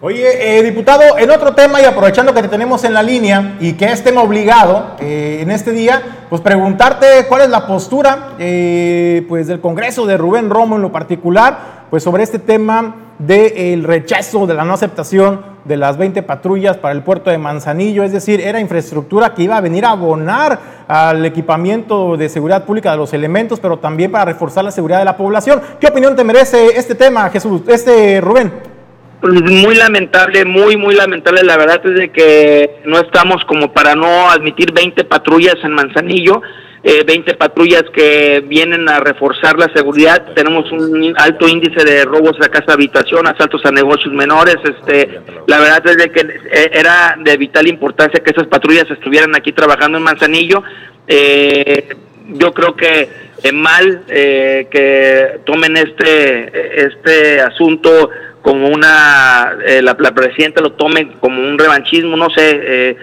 Oye, eh, diputado, en otro tema y aprovechando que te tenemos en la línea y que es tema obligado eh, en este día, pues preguntarte cuál es la postura eh, pues del Congreso de Rubén Romo en lo particular, pues sobre este tema del rechazo de la no aceptación de las 20 patrullas para el puerto de Manzanillo, es decir, era infraestructura que iba a venir a abonar al equipamiento de seguridad pública de los elementos, pero también para reforzar la seguridad de la población. ¿Qué opinión te merece este tema, Jesús, este Rubén? Pues, Muy lamentable, muy, muy lamentable. La verdad es de que no estamos como para no admitir 20 patrullas en Manzanillo, eh, 20 patrullas que vienen a reforzar la seguridad. Tenemos un alto índice de robos a casa habitación, asaltos a negocios menores. Este, la verdad es de que eh, era de vital importancia que esas patrullas estuvieran aquí trabajando en Manzanillo Eh, yo creo que es mal eh, que tomen este, este asunto como una, eh, la, presidenta lo tome como un revanchismo, no sé,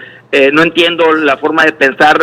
no entiendo la forma de pensar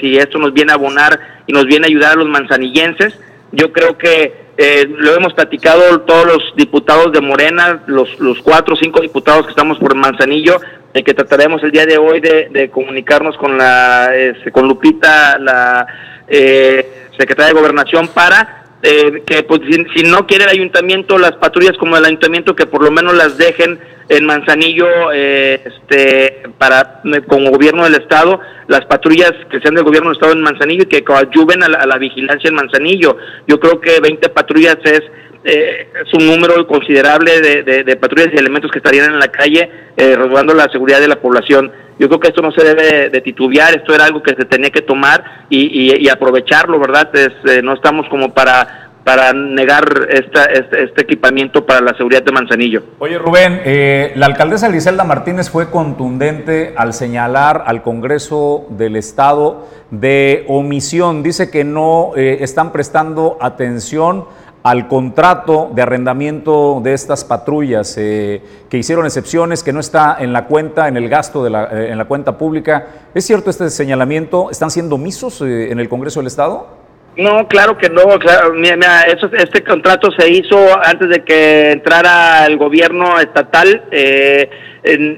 si esto nos viene a abonar y nos viene a ayudar a los manzanillenses. Yo creo que eh, lo hemos platicado todos los diputados de Morena, los, los cuatro o cinco diputados que estamos por Manzanillo, de que trataremos el día de hoy de, comunicarnos con la este, con Lupita, la eh, secretaria de Gobernación, para eh, que pues, si, no quiere el ayuntamiento, las patrullas como el ayuntamiento, que por lo menos las dejen en Manzanillo, eh, este, para como gobierno del estado, las patrullas que sean del gobierno del estado en Manzanillo y que coadyuven a la, vigilancia en Manzanillo. Yo creo que 20 patrullas es eh, es un número considerable de, patrullas y elementos que estarían en la calle eh, resguardando la seguridad de la población. Yo creo que esto no se debe de titubear, esto era algo que se tenía que tomar y, aprovecharlo, ¿verdad? Eh, no estamos como para para negar esta, este, este, equipamiento para la seguridad de Manzanillo. Oye Rubén, eh, la alcaldesa Griselda Martínez fue contundente al señalar al Congreso del Estado de omisión. Dice que no eh, están prestando atención al contrato de arrendamiento de estas patrullas, eh, que hicieron excepciones, que no está en la cuenta, en el gasto de la, en la cuenta pública. ¿Es cierto este señalamiento? ¿Están siendo omisos en el Congreso del Estado? No, claro que no. Claro, mira, eso, este contrato se hizo antes de que entrara el gobierno estatal. Eh,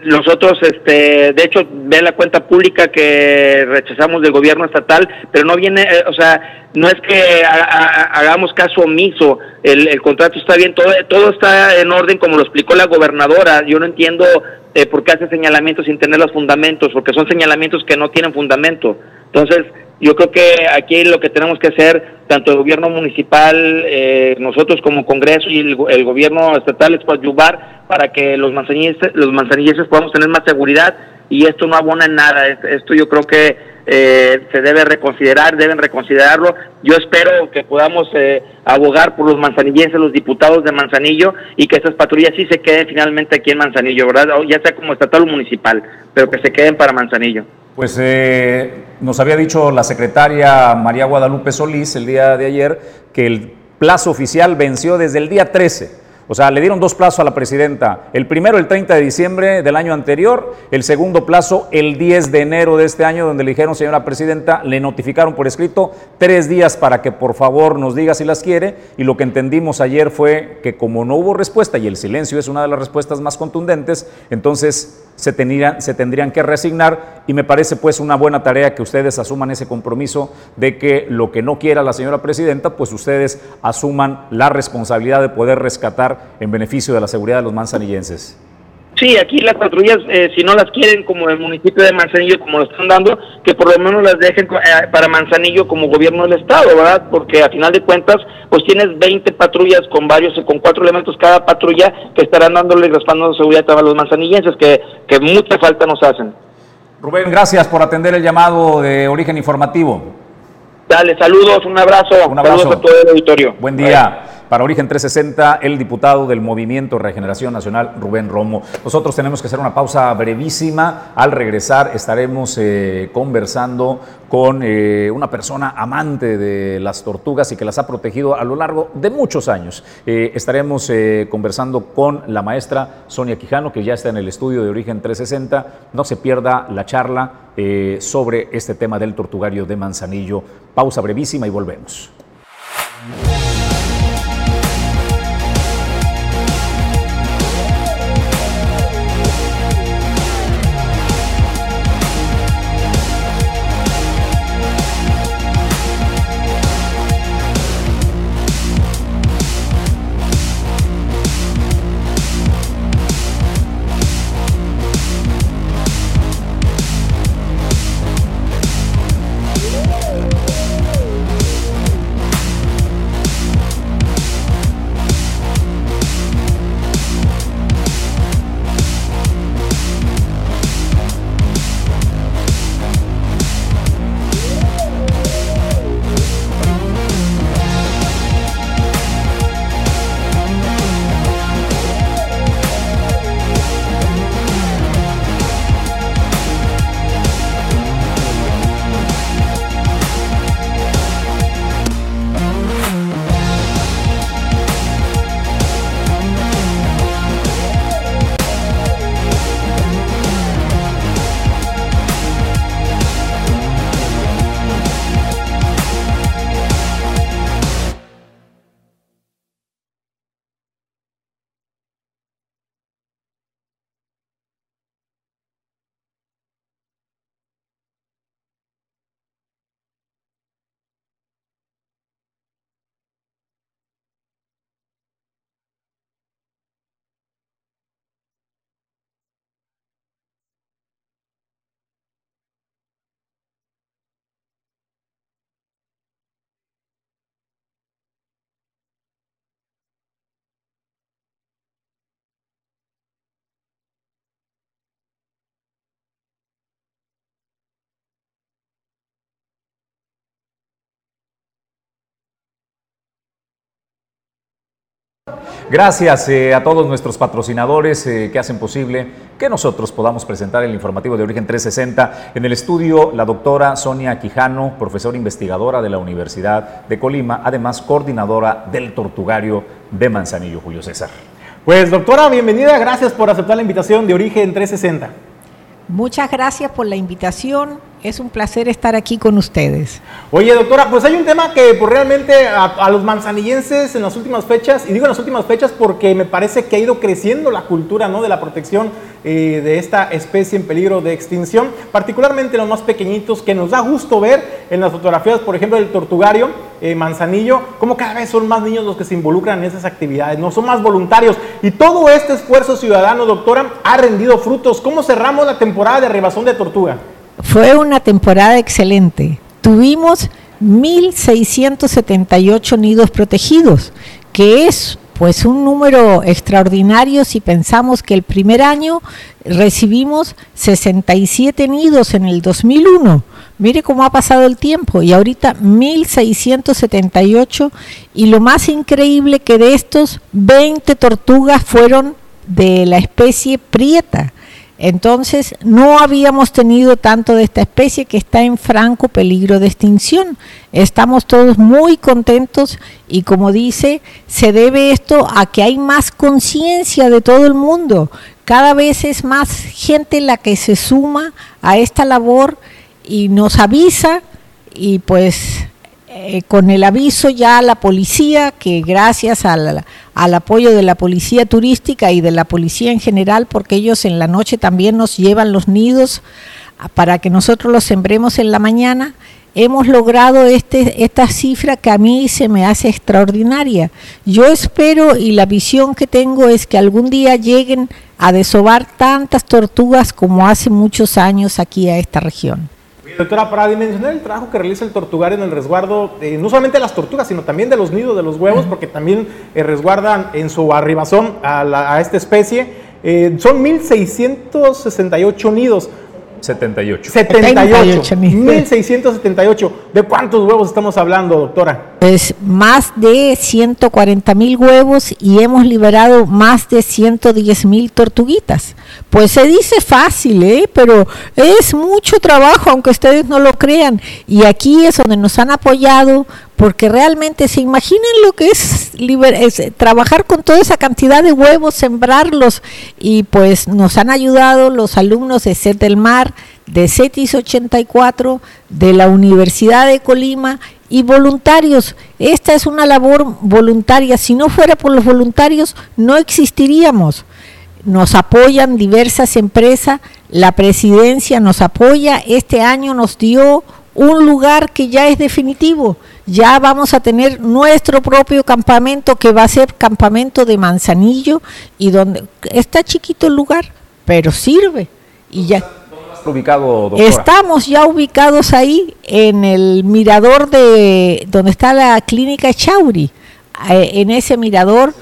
nosotros, este, de hecho, ve la cuenta pública que rechazamos del gobierno estatal, pero no viene, eh, o sea, no es que hagamos caso omiso. El, el, contrato está bien, todo, todo está en orden, como lo explicó la gobernadora. Yo no entiendo eh, por qué hace señalamientos sin tener los fundamentos, porque son señalamientos que no tienen fundamento. Entonces, yo creo que aquí lo que tenemos que hacer, tanto el gobierno municipal, eh, nosotros como Congreso y el, gobierno estatal, es ayudar para que los manzanilleses, los manzanilleses podamos tener más seguridad y esto no abona en nada. Esto yo creo que eh, se debe reconsiderar, deben reconsiderarlo. Yo espero que podamos eh, abogar por los manzanillenses, los diputados de Manzanillo y que estas patrullas sí se queden finalmente aquí en Manzanillo, ¿verdad? Ya sea como estatal o municipal, pero que se queden para Manzanillo. Pues eh, nos había dicho la secretaria María Guadalupe Solís el día de ayer que el plazo oficial venció desde el día 13 o sea, le dieron dos plazos a la presidenta. El primero el 30 de diciembre del año anterior, el segundo plazo el 10 de enero de este año, donde le dijeron, señora presidenta, le notificaron por escrito tres días para que por favor nos diga si las quiere. Y lo que entendimos ayer fue que como no hubo respuesta, y el silencio es una de las respuestas más contundentes, entonces se tendrían, se tendrían que resignar y me parece pues una buena tarea que ustedes asuman ese compromiso de que lo que no quiera la señora presidenta, pues ustedes asuman la responsabilidad de poder rescatar en beneficio de la seguridad de los manzanillenses. Sí, aquí las patrullas, eh, si no las quieren como el municipio de Manzanillo, como lo están dando, que por lo menos las dejen eh, para Manzanillo como gobierno del Estado, ¿verdad? Porque a final de cuentas, pues tienes 20 patrullas con varios, con cuatro elementos cada patrulla que estarán dándole respaldo de seguridad a los manzanillenses, que, que mucha falta nos hacen. Rubén, gracias por atender el llamado de origen informativo. Dale, saludos, un abrazo. Un abrazo. Saludos a todo el auditorio. Buen día. Para Origen 360, el diputado del Movimiento Regeneración Nacional, Rubén Romo. Nosotros tenemos que hacer una pausa brevísima. Al regresar estaremos eh, conversando con eh, una persona amante de las tortugas y que las ha protegido a lo largo de muchos años. Eh, estaremos conversando con la maestra Sonia Quijano, que ya está en el estudio de Origen 360. No se pierda la charla sobre este tema del tortugario de Manzanillo. Pausa brevísima y volvemos. Gracias eh, a todos nuestros patrocinadores eh, que hacen posible que nosotros podamos presentar el informativo de Origen 360. En el estudio, la doctora Sonia Quijano, profesora investigadora de la Universidad de Colima, además coordinadora del Tortugario de Manzanillo, Julio César. Pues doctora, bienvenida, gracias por aceptar la invitación de Origen 360. Muchas gracias por la invitación. Es un placer estar aquí con ustedes. Oye, doctora, pues hay un tema que pues, realmente a, los manzanillenses en las últimas fechas, y digo en las últimas fechas porque me parece que ha ido creciendo la cultura ¿no? de la protección eh, de esta especie en peligro de extinción, particularmente los más pequeñitos, que nos da gusto ver en las fotografías, por ejemplo, del tortugario eh, Manzanillo, como cada vez son más niños los que se involucran en esas actividades, no son más voluntarios. Y todo este esfuerzo ciudadano, doctora, ha rendido frutos. ¿Cómo cerramos la temporada de arribazón de tortuga? Fue una temporada excelente. Tuvimos 1.678 nidos protegidos, que es pues un número extraordinario si pensamos que el primer año recibimos 67 nidos en el 2001. Mire cómo ha pasado el tiempo y ahorita 1678 y lo más increíble que de estos 20 tortugas fueron de la especie prieta. Entonces, no habíamos tenido tanto de esta especie que está en franco peligro de extinción. Estamos todos muy contentos y como dice, se debe esto a que hay más conciencia de todo el mundo. Cada vez es más gente la que se suma a esta labor y nos avisa y pues eh, con el aviso ya a la policía, que gracias al, al, apoyo de la policía turística y de la policía en general, porque ellos en la noche también nos llevan los nidos para que nosotros los sembremos en la mañana, hemos logrado este, esta cifra que a mí se me hace extraordinaria. Yo espero y la visión que tengo es que algún día lleguen a desovar tantas tortugas como hace muchos años aquí a esta región. Doctora, para dimensionar el trabajo que realiza el tortugario en el resguardo, eh, no solamente de las tortugas, sino también de los nidos de los huevos, porque también eh, resguardan en su arribazón a, esta especie, eh, son 1.668 nidos. 78. 78. 1678. ¿De cuántos huevos estamos hablando, doctora? Pues más de 140 mil huevos y hemos liberado más de 110 mil tortuguitas. Pues se dice fácil, ¿eh? pero es mucho trabajo, aunque ustedes no lo crean. Y aquí es donde nos han apoyado, porque realmente se imaginan lo que es, es, trabajar con toda esa cantidad de huevos, sembrarlos, y pues nos han ayudado los alumnos de SET del Mar, de CETIS 84, de la Universidad de Colima y voluntarios. Esta es una labor voluntaria. Si no fuera por los voluntarios, no existiríamos. Nos apoyan diversas empresas, la presidencia nos apoya. Este año nos dio un lugar que ya es definitivo. Ya vamos a tener nuestro propio campamento que va a ser campamento de Manzanillo y donde está chiquito el lugar, pero sirve. Y ya ubicado, Estamos ya ubicados ahí en el mirador de donde está la clínica Chauri. Eh, en ese mirador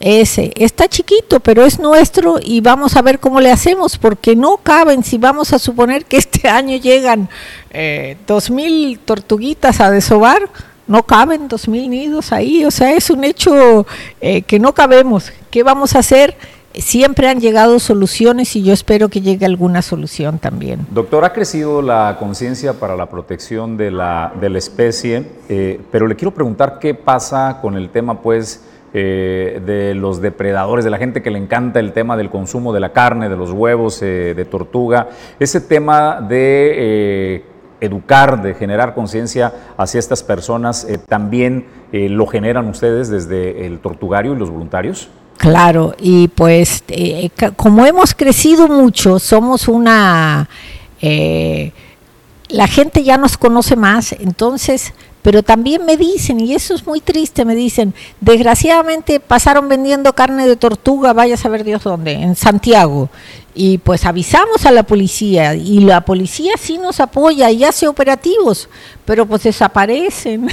ese está chiquito, pero es nuestro y vamos a ver cómo le hacemos, porque no caben, si vamos a suponer que este año llegan eh, dos mil tortuguitas a desovar, no caben dos mil nidos ahí, o sea, es un hecho eh, que no cabemos. ¿Qué vamos a hacer? siempre han llegado soluciones y yo espero que llegue alguna solución también. Doctor, ha crecido la conciencia para la protección de la, de la especie, eh, pero le quiero preguntar qué pasa con el tema, pues, eh, de los depredadores, de la gente que le encanta el tema del consumo de la carne, de los huevos eh, de tortuga, ese tema de educar, de generar conciencia hacia estas personas, ¿también lo generan ustedes desde el tortugario y los voluntarios? Claro, y pues eh, como hemos crecido mucho, somos una... Eh, la gente ya nos conoce más, entonces, pero también me dicen, y eso es muy triste, me dicen, desgraciadamente pasaron vendiendo carne de tortuga, vaya a saber Dios dónde, en Santiago, y pues avisamos a la policía, y la policía sí nos apoya y hace operativos, pero pues desaparecen.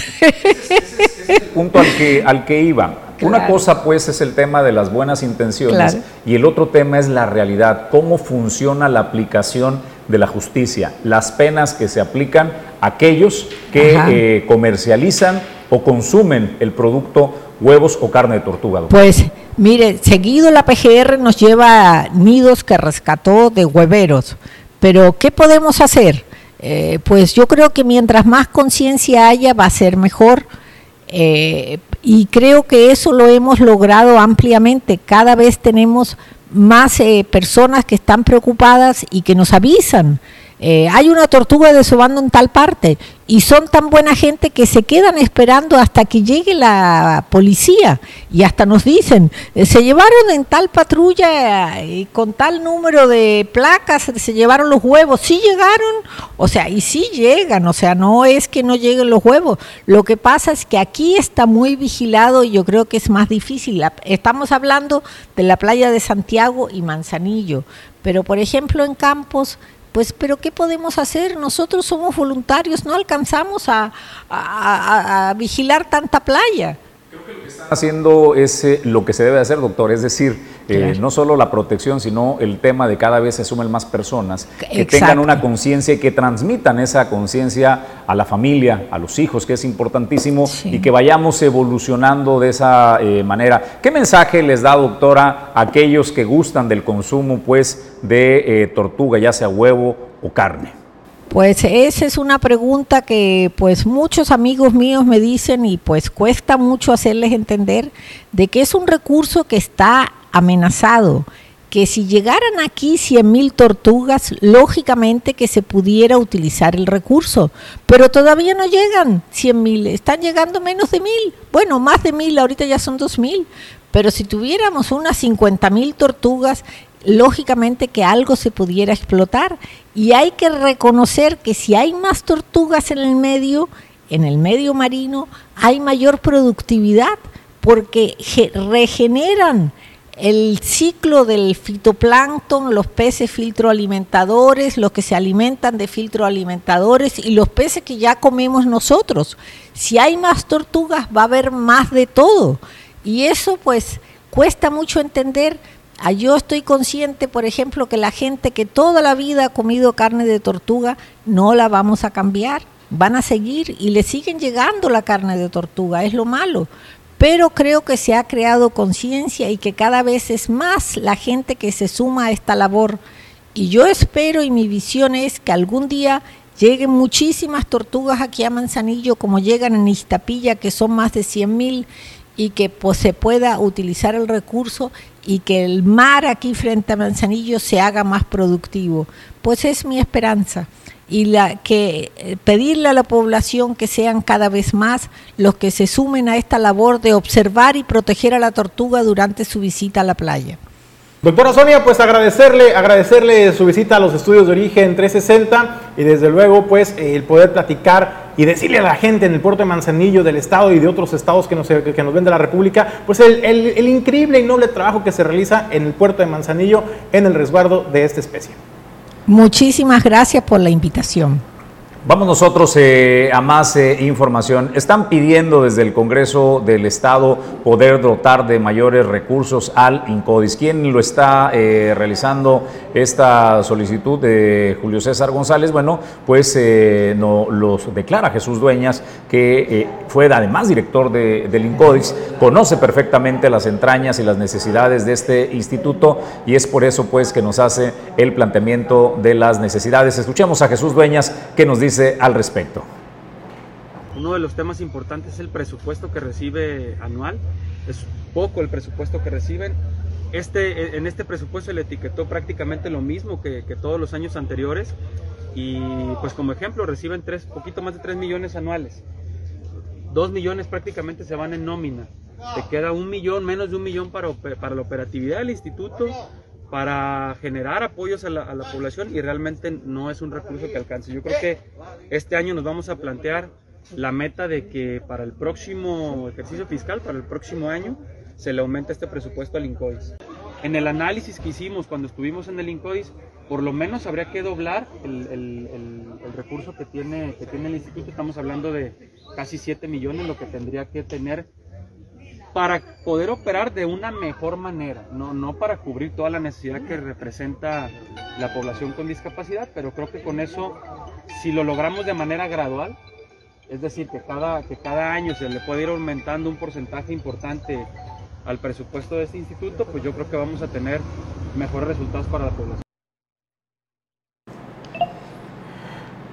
punto al que, al que iba una cosa pues es el tema de las buenas intenciones y el otro tema es la realidad, cómo funciona la aplicación de la justicia, las penas que se aplican a aquellos que eh, comercializan o consumen el producto huevos o carne de tortuga. doctor? Pues mire, seguido la PGR nos lleva a nidos que rescató de hueveros, pero ¿qué podemos hacer? Eh, pues yo creo que mientras más conciencia haya va a ser mejor. Eh, y creo que eso lo hemos logrado ampliamente. Cada vez tenemos más eh, personas que están preocupadas y que nos avisan. Eh, hay una tortuga desobando en tal parte y son tan buena gente que se quedan esperando hasta que llegue la policía y hasta nos dicen, eh, se llevaron en tal patrulla y con tal número de placas, se llevaron los huevos, sí llegaron, o sea, y sí llegan, o sea, no es que no lleguen los huevos, lo que pasa es que aquí está muy vigilado y yo creo que es más difícil. Estamos hablando de la playa de Santiago y Manzanillo, pero por ejemplo en Campos pues, pero ¿qué podemos hacer? Nosotros somos voluntarios, no alcanzamos a, a- a- a vigilar tanta playa. Están haciendo es eh, lo que se debe hacer, doctor, es decir, eh, Claro. no solo la protección, sino el tema de cada vez se sumen más personas que Exacto. tengan una conciencia y que transmitan esa conciencia a la familia, a los hijos, que es importantísimo, Sí. y que vayamos evolucionando de esa eh, manera. ¿Qué mensaje les da, doctora, a aquellos que gustan del consumo pues, de tortuga, ya sea huevo o carne? Pues esa es una pregunta que pues muchos amigos míos me dicen y pues cuesta mucho hacerles entender de que es un recurso que está amenazado, que si llegaran aquí 100 mil tortugas, lógicamente que se pudiera utilizar el recurso, pero todavía no llegan 100 mil, están llegando menos de mil, bueno, más de mil, ahorita ya son dos mil, pero si tuviéramos unas 50 mil tortugas, lógicamente que algo se pudiera explotar y hay que reconocer que si hay más tortugas en el medio, en el medio marino, hay mayor productividad porque ge- regeneran el ciclo del fitoplancton, los peces filtroalimentadores, los que se alimentan de filtroalimentadores y los peces que ya comemos nosotros. Si hay más tortugas va a haber más de todo. Y eso pues cuesta mucho entender. Ah, Yo estoy consciente, por ejemplo, que la gente que toda la vida ha comido carne de tortuga, no la vamos a cambiar. Van a seguir y le siguen llegando la carne de tortuga, es lo malo. Pero creo que se ha creado conciencia y que cada vez es más la gente que se suma a esta labor. Y yo espero y mi visión es que algún día lleguen muchísimas tortugas aquí a Manzanillo, como llegan en Iztapilla, que son más de 100 mil, y que pues, se pueda utilizar el recurso y que el mar aquí frente a Manzanillo se haga más productivo. Pues es mi esperanza. Y la, que eh, pedirle a la población que sean cada vez más los que se sumen a esta labor de observar y proteger a la tortuga durante su visita a la playa. Doctora Sonia, pues agradecerle, agradecerle su visita a los estudios de origen 360 y desde luego pues el poder platicar y decirle a la gente en el puerto de Manzanillo del estado y de otros estados que nos, que nos ven de la República, pues el, el- el increíble y noble trabajo que se realiza en el puerto de Manzanillo en el resguardo de esta especie. Muchísimas gracias por la invitación. Vamos nosotros eh, a más eh, información. Están pidiendo desde el Congreso del Estado poder dotar de mayores recursos al INCODIS. ¿Quién lo está eh, realizando esta solicitud de Julio César González? Bueno, pues no, los declara Jesús Dueñas, que fue además director de- del INCODIS, conoce perfectamente las entrañas y las necesidades de este instituto y es por eso pues que nos hace el planteamiento de las necesidades. Escuchemos a Jesús Dueñas que nos dice al respecto. Uno de los temas importantes es el presupuesto que recibe anual. Es poco el presupuesto que reciben. Este, en este presupuesto se le etiquetó prácticamente lo mismo que, que todos los años anteriores. Y pues como ejemplo reciben tres, poquito más de 3 millones anuales. 2 millones prácticamente se van en nómina. Te queda un millón, menos de un millón para, para la operatividad del instituto, para generar apoyos a la, a la población y realmente no es un recurso que alcance. Yo creo que este año nos vamos a plantear la meta de que para el próximo ejercicio fiscal, para el próximo año, se le aumente este presupuesto al INCOIS. En el análisis que hicimos cuando estuvimos en el INCOIS, por lo menos habría que doblar el, el- el- el recurso que tiene, que tiene el instituto. Estamos hablando de casi 7 millones, lo que tendría que tener para poder operar de una mejor manera, no, no para cubrir toda la necesidad que representa la población con discapacidad, pero creo que con eso, si lo logramos de manera gradual, es decir, que cada, que cada año se le puede ir aumentando un porcentaje importante al presupuesto de este instituto, pues yo creo que vamos a tener mejores resultados para la población.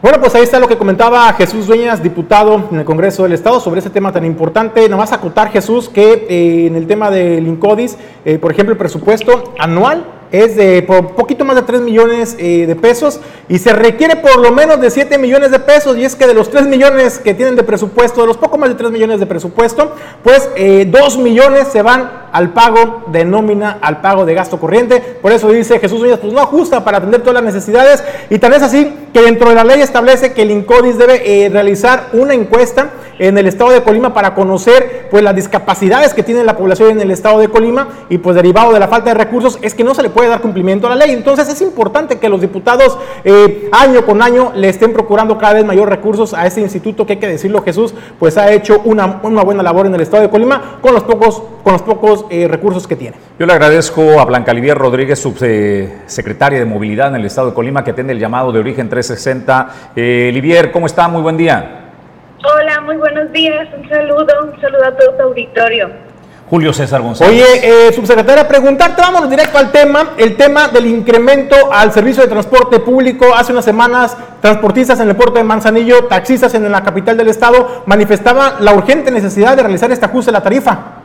Bueno, pues ahí está lo que comentaba Jesús Dueñas, diputado en el Congreso del Estado, sobre ese tema tan importante. Nada más acotar, Jesús, que eh, en el tema del INCODIS, eh, por ejemplo, el presupuesto anual es de por poquito más de 3 millones eh, de pesos y se requiere por lo menos de 7 millones de pesos y es que de los 3 millones que tienen de presupuesto, de los poco más de 3 millones de presupuesto, pues 2 eh, millones se van al pago de nómina, al pago de gasto corriente. Por eso dice Jesús Uñas, pues no ajusta para atender todas las necesidades y tal es así que dentro de la ley establece que el INCODIS debe eh, realizar una encuesta en el estado de Colima para conocer pues las discapacidades que tiene la población en el estado de Colima y pues derivado de la falta de recursos es que no se le puede dar cumplimiento a la ley. Entonces es importante que los diputados eh, año con año le estén procurando cada vez mayor recursos a este instituto que hay que decirlo Jesús pues ha hecho una, una buena labor en el estado de Colima con los pocos, con los pocos eh, recursos que tiene. Yo le agradezco a Blanca Livier Rodríguez, subsecretaria de Movilidad en el estado de Colima, que atiende el llamado de origen 360. Eh, Livier, ¿cómo está? Muy buen día. Hola, muy buenos días. Un saludo, un saludo a todo tu auditorio. Julio César González. Oye, eh, subsecretaria, preguntarte, vámonos directo al tema, el tema del incremento al servicio de transporte público. Hace unas semanas, transportistas en el puerto de Manzanillo, taxistas en la capital del estado, manifestaban la urgente necesidad de realizar este ajuste de la tarifa.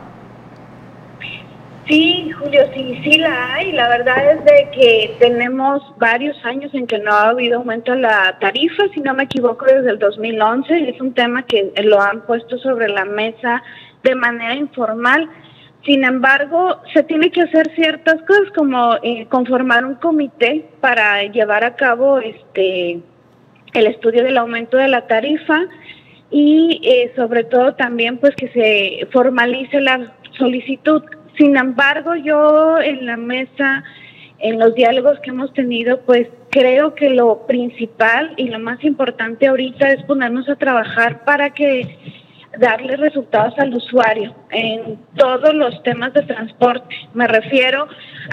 Sí, Julio, sí, sí la hay. La verdad es de que tenemos varios años en que no ha habido aumento en la tarifa, si no me equivoco, desde el 2011. Es un tema que lo han puesto sobre la mesa de manera informal. Sin embargo, se tiene que hacer ciertas cosas como eh, conformar un comité para llevar a cabo este el estudio del aumento de la tarifa y eh, sobre todo también pues que se formalice la solicitud sin embargo, yo en la mesa, en los diálogos que hemos tenido, pues creo que lo principal y lo más importante ahorita es ponernos a trabajar para que darle resultados al usuario en todos los temas de transporte. Me refiero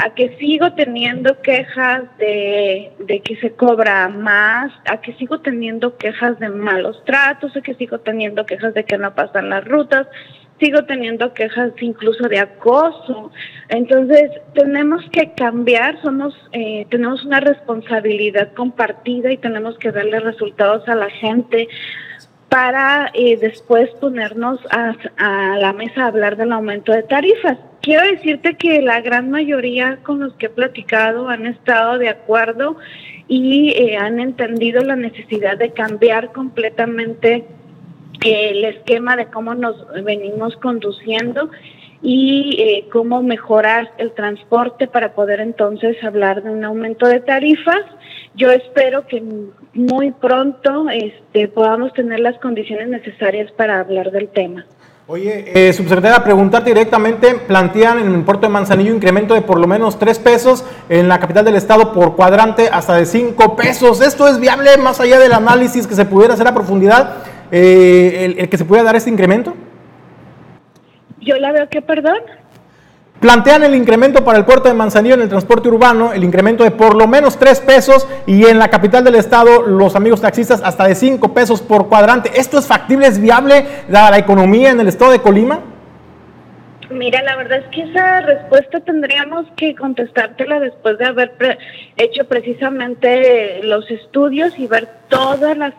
a que sigo teniendo quejas de, de, que se cobra más, a que sigo teniendo quejas de malos tratos, a que sigo teniendo quejas de que no pasan las rutas, sigo teniendo quejas incluso de acoso. Entonces, tenemos que cambiar, somos, eh, tenemos una responsabilidad compartida y tenemos que darle resultados a la gente para eh, después ponernos a, a, la mesa a hablar del aumento de tarifas. Quiero decirte que la gran mayoría con los que he platicado han estado de acuerdo y eh, han entendido la necesidad de cambiar completamente el esquema de cómo nos venimos conduciendo y eh, cómo mejorar el transporte para poder entonces hablar de un aumento de tarifas. Yo espero que muy pronto este, podamos tener las condiciones necesarias para hablar del tema. Oye, eh, subsecretaria, preguntarte directamente, plantean en el puerto de Manzanillo incremento de por lo menos tres pesos, en la capital del estado por cuadrante hasta de cinco pesos. ¿Esto es viable más allá del análisis que se pudiera hacer a profundidad? Eh, el, que se pueda dar este incremento? Yo la veo que, perdón. Plantean el incremento para el puerto de Manzanillo en el transporte urbano, el incremento de por lo menos tres pesos y en la capital del estado los amigos taxistas hasta de cinco pesos por cuadrante. ¿Esto es factible, es viable la economía en el estado de Colima? Mira, la verdad es que esa respuesta tendríamos que contestártela después de haber hecho precisamente los estudios y ver todas las,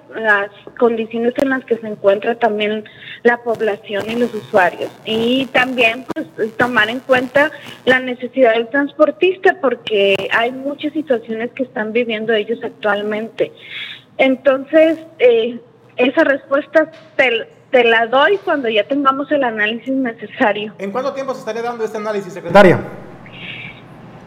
condiciones en las que se encuentra también la población y los usuarios. Y también pues, tomar en cuenta la necesidad del transportista porque hay muchas situaciones que están viviendo ellos actualmente. Entonces, eh, esa respuesta te, te la doy cuando ya tengamos el análisis necesario. ¿En cuánto tiempo se estaría dando este análisis, secretaria?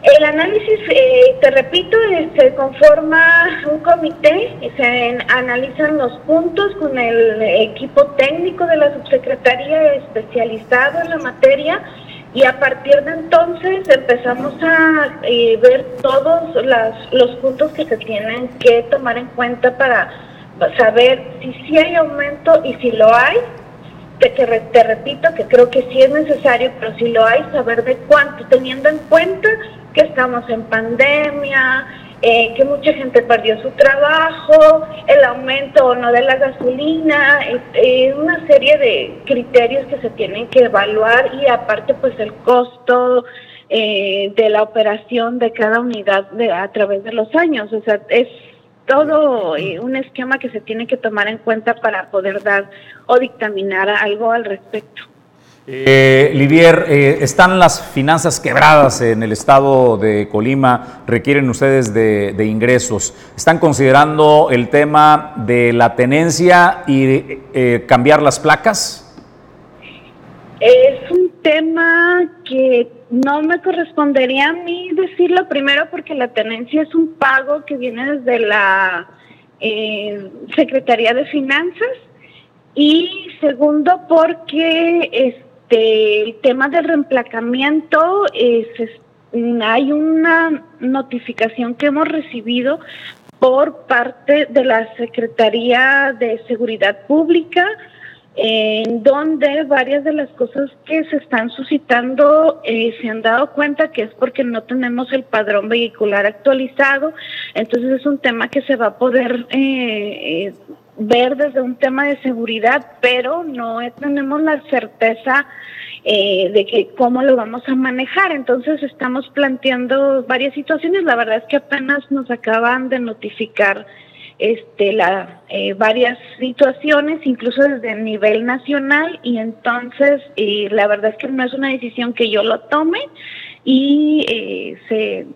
El análisis, eh, te repito, se conforma un comité, se analizan los puntos con el equipo técnico de la subsecretaría especializado en la materia y a partir de entonces empezamos a eh, ver todos las, los puntos que se tienen que tomar en cuenta para saber si sí hay aumento y si lo hay, te, te repito que creo que sí es necesario, pero si lo hay, saber de cuánto, teniendo en cuenta que estamos en pandemia, eh, que mucha gente perdió su trabajo, el aumento o no de la gasolina, eh, una serie de criterios que se tienen que evaluar y aparte pues el costo eh, de la operación de cada unidad de, a través de los años. O sea, es todo un esquema que se tiene que tomar en cuenta para poder dar o dictaminar algo al respecto. Eh, Livier, eh, ¿están las finanzas quebradas en el estado de Colima? ¿Requieren ustedes de, ingresos? ¿Están considerando el tema de la tenencia y eh, cambiar las placas? Es un tema que no me correspondería a mí decirlo primero porque la tenencia es un pago que viene desde la eh, Secretaría de Finanzas y segundo porque este, el tema del reemplacamiento es, hay una notificación que hemos recibido por parte de la Secretaría de Seguridad Pública en donde varias de las cosas que se están suscitando eh, se han dado cuenta que es porque no tenemos el padrón vehicular actualizado, entonces es un tema que se va a poder eh, eh, ver desde un tema de seguridad, pero no tenemos la certeza de que cómo lo vamos a manejar. Entonces estamos planteando varias situaciones. La verdad es que apenas nos acaban de notificar este, la, eh, varias situaciones, incluso desde el nivel nacional, y entonces la verdad es que no es una decisión que yo lo tome y eh, se,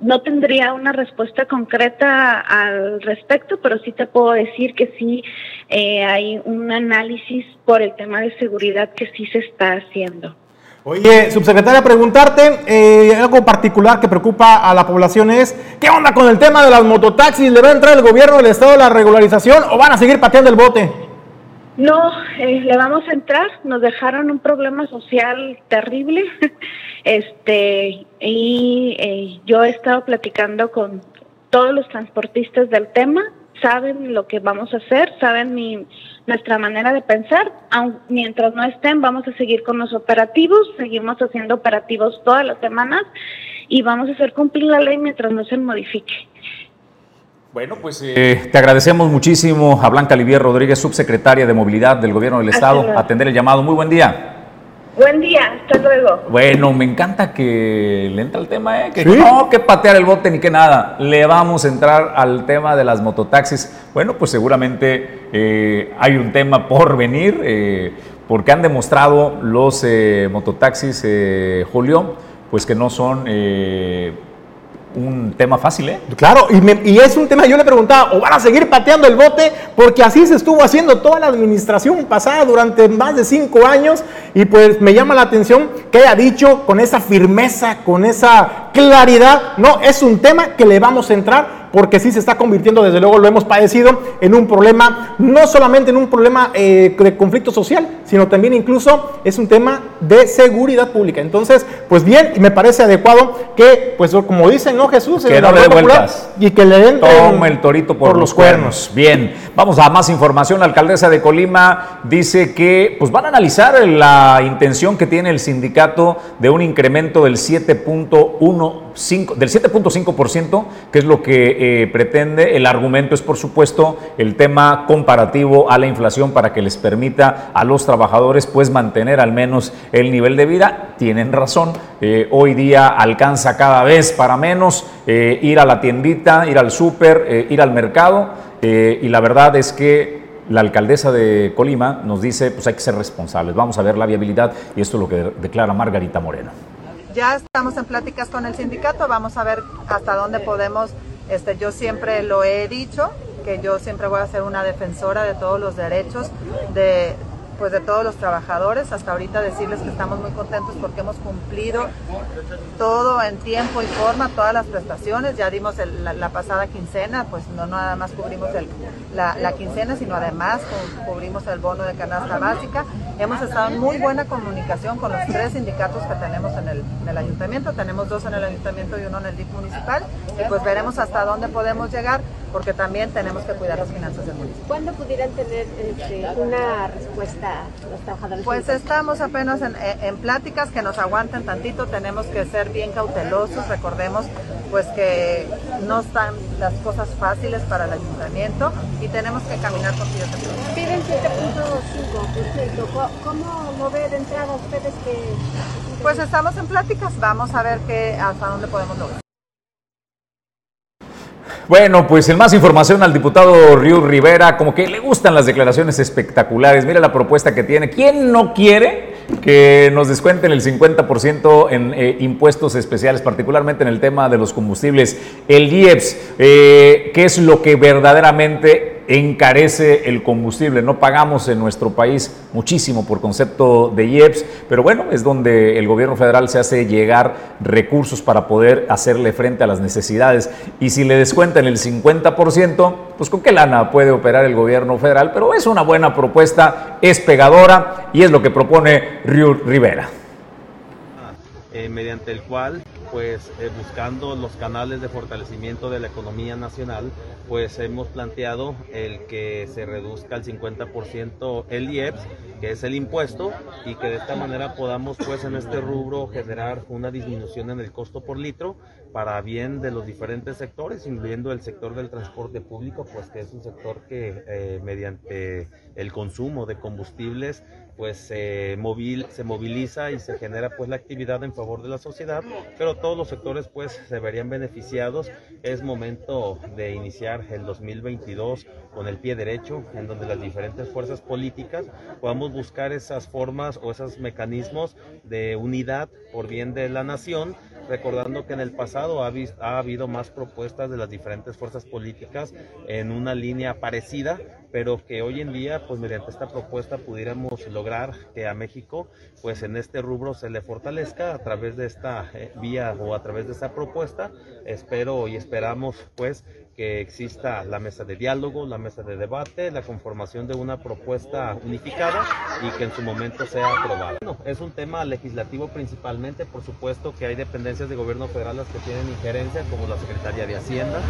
no tendría una respuesta concreta al respecto, pero sí te puedo decir que sí eh, hay un análisis por el tema de seguridad que sí se está haciendo. Oye, subsecretaria, preguntarte, eh, algo particular que preocupa a la población es, ¿qué onda con el tema de las mototaxis? ¿Le va a entrar el gobierno del Estado a la regularización o van a seguir pateando el bote? No, eh, le vamos a entrar. Nos dejaron un problema social terrible. este Y eh, yo he estado platicando con todos los transportistas del tema. Saben lo que vamos a hacer, saben mi nuestra manera de pensar. Aun, mientras no estén, vamos a seguir con los operativos, seguimos haciendo operativos todas las semanas y vamos a hacer cumplir la ley mientras no se modifique. Bueno, pues eh, te agradecemos muchísimo a Blanca Olivier Rodríguez, subsecretaria de Movilidad del Gobierno del Estado, atender el llamado. Muy buen día. Buen día, hasta luego. Bueno, me encanta que le entra el tema, ¿eh? que no que patear el bote ni que nada. Le vamos a entrar al tema de las mototaxis. Bueno, pues seguramente eh, hay un tema por venir, eh, porque han demostrado los eh, mototaxis, Julio, pues que no son un tema fácil, ¿eh? Claro, y, y, es un tema, yo le preguntaba, ¿o van a seguir pateando el bote? Porque así se estuvo haciendo toda la administración pasada durante más de cinco años, y pues me llama la atención que haya dicho con esa firmeza, con esa claridad, no, es un tema que le vamos a entrar porque sí se está convirtiendo, desde luego lo hemos padecido, en un problema, no solamente en un problema eh, de conflicto social, sino también incluso es un tema de seguridad pública. Entonces, pues bien, me parece adecuado que, pues como dicen, ¿no, Jesús? Que no le dé vueltas. Y que le den... Toma el torito por, los cuernos. Bien, vamos a más información. La alcaldesa de Colima dice que pues van a analizar la intención que tiene el sindicato de un incremento del 7.15, del 7.5%, que es lo que eh, pretende. El argumento es, por supuesto, el tema comparativo a la inflación para que les permita a los trabajadores pues mantener al menos el nivel de vida. Tienen razón, eh, hoy día alcanza cada vez para menos eh, ir a la tiendita, ir al súper, ir al mercado y la verdad es que la alcaldesa de Colima nos dice, pues hay que ser responsables, vamos a ver la viabilidad y esto es lo que declara Margarita Moreno. Ya estamos en pláticas con el sindicato, vamos a ver hasta dónde podemos este, yo siempre lo he dicho, que yo siempre voy a ser una defensora de todos los derechos de, pues de todos los trabajadores. Hasta ahorita decirles que estamos muy contentos porque hemos cumplido todo en tiempo y forma, todas las prestaciones. Ya dimos la, pasada quincena, pues no nada más cubrimos la, quincena, sino además cubrimos el bono de canasta básica. Hemos estado en muy buena comunicación con los tres sindicatos que tenemos en el, en el ayuntamiento. Tenemos dos en el ayuntamiento y uno en el DIF municipal. Y pues veremos hasta dónde podemos llegar porque también tenemos que cuidar las finanzas del municipio. ¿Cuándo pudieran tener este, una respuesta los trabajadores? Pues estamos apenas en, en, pláticas que nos aguanten tantito, tenemos que ser bien cautelosos, recordemos pues que no están las cosas fáciles para el ayuntamiento y tenemos que caminar con plomo. Piden 7.5%. ¿Cómo lo ve de entrada ustedes que...? Pues estamos en pláticas, vamos a ver qué, hasta dónde podemos lograr. Bueno, pues en más información al diputado Río Rivera, como que le gustan las declaraciones espectaculares. Mira la propuesta que tiene. ¿Quién no quiere que nos descuenten el 50% en eh, impuestos especiales, particularmente en el tema de los combustibles? El IEPS, eh, ¿qué es lo que verdaderamente encarece el combustible. No pagamos en nuestro país muchísimo por concepto de IEPS, pero bueno, es donde el gobierno federal se hace llegar recursos para poder hacerle frente a las necesidades. Y si le descuentan el 50%, pues con qué lana puede operar el gobierno federal, pero es una buena propuesta, es pegadora y es lo que propone Río Rivera. Eh, mediante el cual, pues eh, buscando los canales de fortalecimiento de la economía nacional, pues hemos planteado el que se reduzca al 50% el IEPS, que es el impuesto, y que de esta manera podamos pues en este rubro generar una disminución en el costo por litro para bien de los diferentes sectores, incluyendo el sector del transporte público, pues que es un sector que eh, mediante el consumo de combustibles pues se, movil, se moviliza y se genera pues la actividad en favor de la sociedad, pero todos los sectores pues se verían beneficiados. Es momento de iniciar el 2022 con el pie derecho, en donde las diferentes fuerzas políticas podamos buscar esas formas o esos mecanismos de unidad por bien de la nación recordando que en el pasado ha, ha, habido más propuestas de las diferentes fuerzas políticas en una línea parecida, pero que hoy en día, pues mediante esta propuesta pudiéramos lograr que a México, pues en este rubro se le fortalezca a través de esta eh, vía o a través de esta propuesta. Espero y esperamos, pues, que exista la mesa de diálogo, la mesa de debate, la conformación de una propuesta unificada y que en su momento sea aprobada. Bueno, es un tema legislativo principalmente, por supuesto que hay dependencias de gobierno federal las que tienen injerencia, como la Secretaría de Hacienda,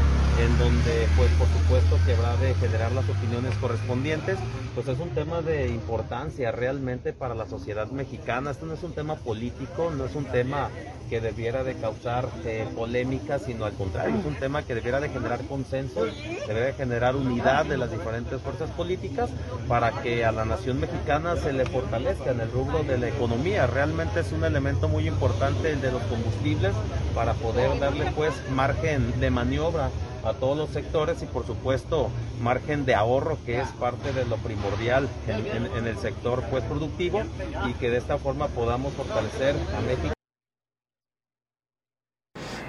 en donde pues por supuesto que habrá de generar las opiniones correspondientes, pues es un tema de importancia realmente para la sociedad mexicana, esto no es un tema político, no es un tema que debiera de causar eh, polémica, sino al contrario, es un tema que debiera de generar consenso, debe generar unidad de las diferentes fuerzas políticas para que a la nación mexicana se le fortalezca en el rubro de la economía. Realmente es un elemento muy importante el de los combustibles para poder darle pues margen de maniobra a todos los sectores y por supuesto margen de ahorro que es parte de lo primordial en, en el sector pues productivo y que de esta forma podamos fortalecer a México.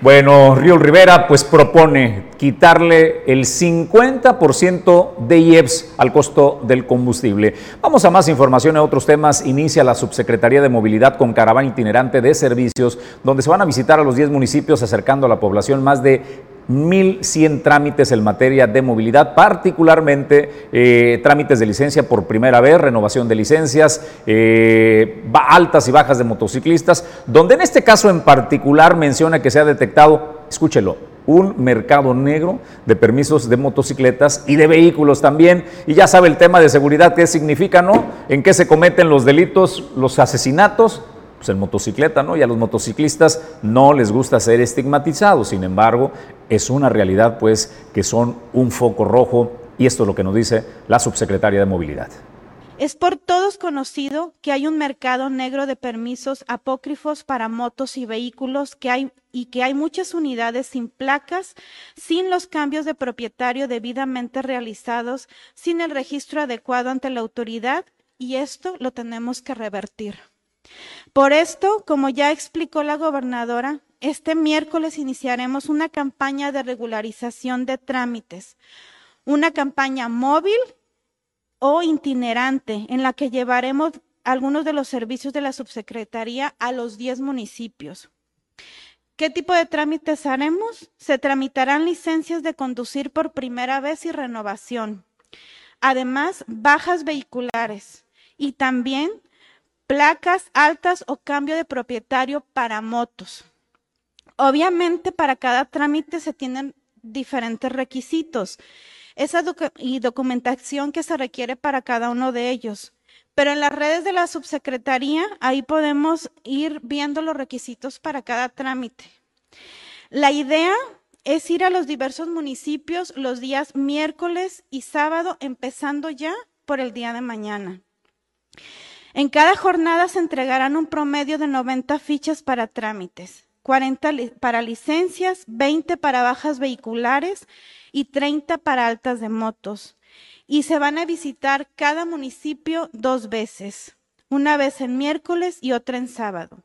Bueno, Río Rivera pues propone quitarle el 50% de IEPS al costo del combustible. Vamos a más información en otros temas. Inicia la Subsecretaría de Movilidad con caravana itinerante de servicios, donde se van a visitar a los 10 municipios acercando a la población más de 1.100 trámites en materia de movilidad, particularmente eh, trámites de licencia por primera vez, renovación de licencias, eh, altas y bajas de motociclistas, donde en este caso en particular menciona que se ha detectado, escúchelo, un mercado negro de permisos de motocicletas y de vehículos también. Y ya sabe el tema de seguridad, qué significa, ¿no? En qué se cometen los delitos, los asesinatos pues, en motocicleta, ¿no? Y a los motociclistas no les gusta ser estigmatizados, sin embargo, es una realidad, pues, que son un foco rojo, y esto es lo que nos dice la subsecretaria de Movilidad. Es por todos conocido que hay un mercado negro de permisos apócrifos para motos y vehículos que hay, y que hay muchas unidades sin placas, sin los cambios de propietario debidamente realizados, sin el registro adecuado ante la autoridad y esto lo tenemos que revertir. Por esto, como ya explicó la gobernadora, este miércoles iniciaremos una campaña de regularización de trámites, una campaña móvil o itinerante en la que llevaremos algunos de los servicios de la subsecretaría a los 10 municipios. ¿Qué tipo de trámites haremos? Se tramitarán licencias de conducir por primera vez y renovación. Además, bajas vehiculares y también placas altas o cambio de propietario para motos. Obviamente para cada trámite se tienen diferentes requisitos esa y documentación que se requiere para cada uno de ellos. Pero en las redes de la subsecretaría, ahí podemos ir viendo los requisitos para cada trámite. La idea es ir a los diversos municipios los días miércoles y sábado, empezando ya por el día de mañana. En cada jornada se entregarán un promedio de 90 fichas para trámites, 40 para licencias, 20 para bajas vehiculares y 30 para altas de motos. Y se van a visitar cada municipio dos veces, una vez en miércoles y otra en sábado.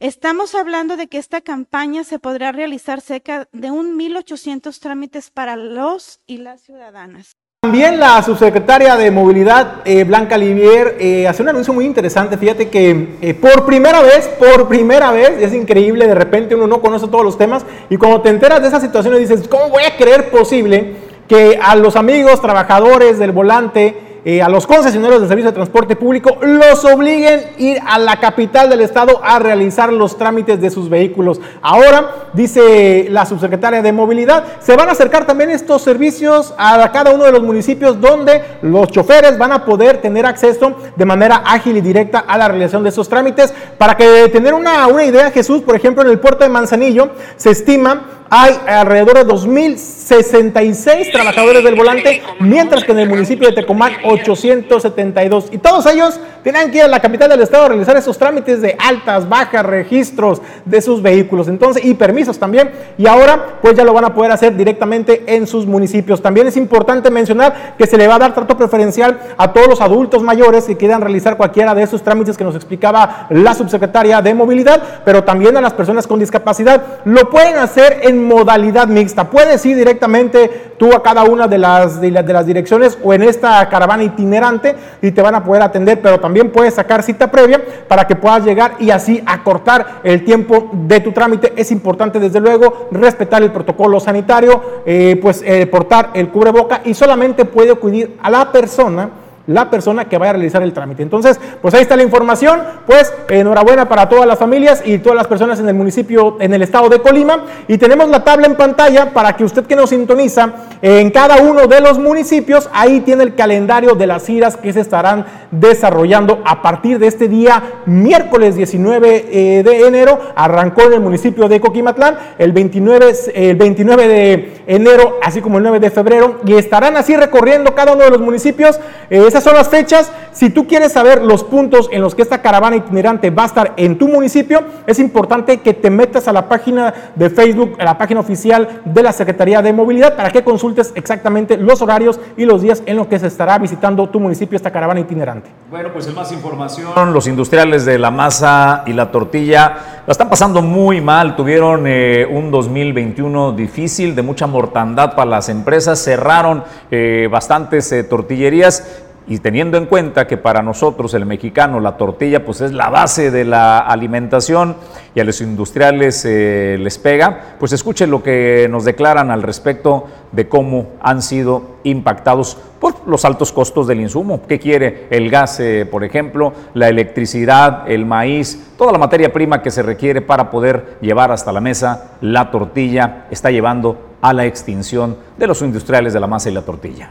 Estamos hablando de que esta campaña se podrá realizar cerca de un 1.800 trámites para los y las ciudadanas. También la subsecretaria de Movilidad, eh, Blanca Livier, eh, hace un anuncio muy interesante. Fíjate que eh, por primera vez, por primera vez, es increíble, de repente uno no conoce todos los temas y cuando te enteras de esa situación dices, ¿cómo voy a creer posible que a los amigos trabajadores del volante eh, a los concesionarios de servicio de transporte público los obliguen a ir a la capital del estado a realizar los trámites de sus vehículos. Ahora, dice la subsecretaria de Movilidad, se van a acercar también estos servicios a cada uno de los municipios donde los choferes van a poder tener acceso de manera ágil y directa a la realización de esos trámites. Para que tener una, una idea, Jesús, por ejemplo, en el puerto de Manzanillo se estima hay alrededor de 2.066 trabajadores del volante, mientras que en el municipio de Tecomán 872. Y todos ellos tienen que ir a la capital del estado a realizar esos trámites de altas, bajas, registros de sus vehículos. Entonces, y permisos también. Y ahora, pues ya lo van a poder hacer directamente en sus municipios. También es importante mencionar que se le va a dar trato preferencial a todos los adultos mayores que quieran realizar cualquiera de esos trámites que nos explicaba la subsecretaria de movilidad, pero también a las personas con discapacidad. Lo pueden hacer en modalidad mixta. Puedes ir directamente tú a cada una de las, de, las direcciones o en esta caravana itinerante y te van a poder atender, pero también puedes sacar cita previa para que puedas llegar y así acortar el tiempo de tu trámite. Es importante, desde luego, respetar el protocolo sanitario, eh, pues eh, portar el cubreboca y solamente puede acudir a la persona la persona que vaya a realizar el trámite. Entonces, pues ahí está la información. Pues enhorabuena para todas las familias y todas las personas en el municipio, en el estado de Colima. Y tenemos la tabla en pantalla para que usted que nos sintoniza en cada uno de los municipios, ahí tiene el calendario de las giras que se estarán desarrollando a partir de este día, miércoles 19 eh, de enero. Arrancó en el municipio de Coquimatlán el 29, el 29 de enero, así como el 9 de febrero. Y estarán así recorriendo cada uno de los municipios. Eh, esas son las fechas. Si tú quieres saber los puntos en los que esta caravana itinerante va a estar en tu municipio, es importante que te metas a la página de Facebook, a la página oficial de la Secretaría de Movilidad, para que consultes exactamente los horarios y los días en los que se estará visitando tu municipio esta caravana itinerante. Bueno, pues en más información, los industriales de la masa y la tortilla la están pasando muy mal. Tuvieron eh, un 2021 difícil, de mucha mortandad para las empresas. Cerraron eh, bastantes eh, tortillerías y teniendo en cuenta que para nosotros el mexicano la tortilla pues es la base de la alimentación y a los industriales eh, les pega, pues escuchen lo que nos declaran al respecto de cómo han sido impactados por los altos costos del insumo. ¿Qué quiere el gas, eh, por ejemplo, la electricidad, el maíz, toda la materia prima que se requiere para poder llevar hasta la mesa la tortilla está llevando a la extinción de los industriales de la masa y la tortilla?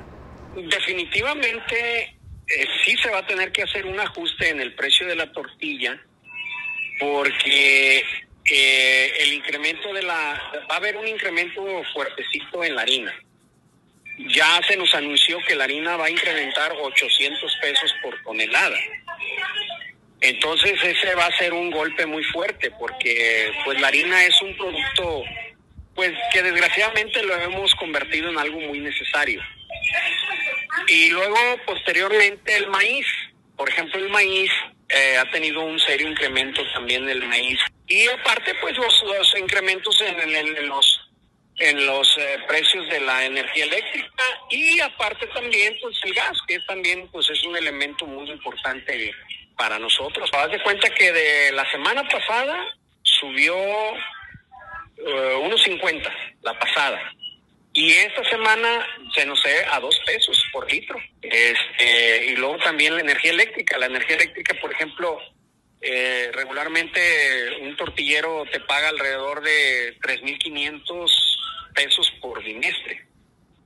Definitivamente eh, sí se va a tener que hacer un ajuste en el precio de la tortilla porque eh, el incremento de la va a haber un incremento fuertecito en la harina. Ya se nos anunció que la harina va a incrementar 800 pesos por tonelada. Entonces ese va a ser un golpe muy fuerte porque pues la harina es un producto pues que desgraciadamente lo hemos convertido en algo muy necesario. Y luego, posteriormente, el maíz. Por ejemplo, el maíz eh, ha tenido un serio incremento también el maíz. Y aparte, pues los, los incrementos en, los en los eh, precios de la energía eléctrica y aparte también pues el gas que también pues es un elemento muy importante para nosotros. Haz de cuenta que de la semana pasada subió uh, unos 50 la pasada y esta semana se nos ve a dos pesos por litro. Este, y luego también la energía eléctrica. La energía eléctrica, por ejemplo, eh, regularmente un tortillero te paga alrededor de 3.500 pesos por bimestre.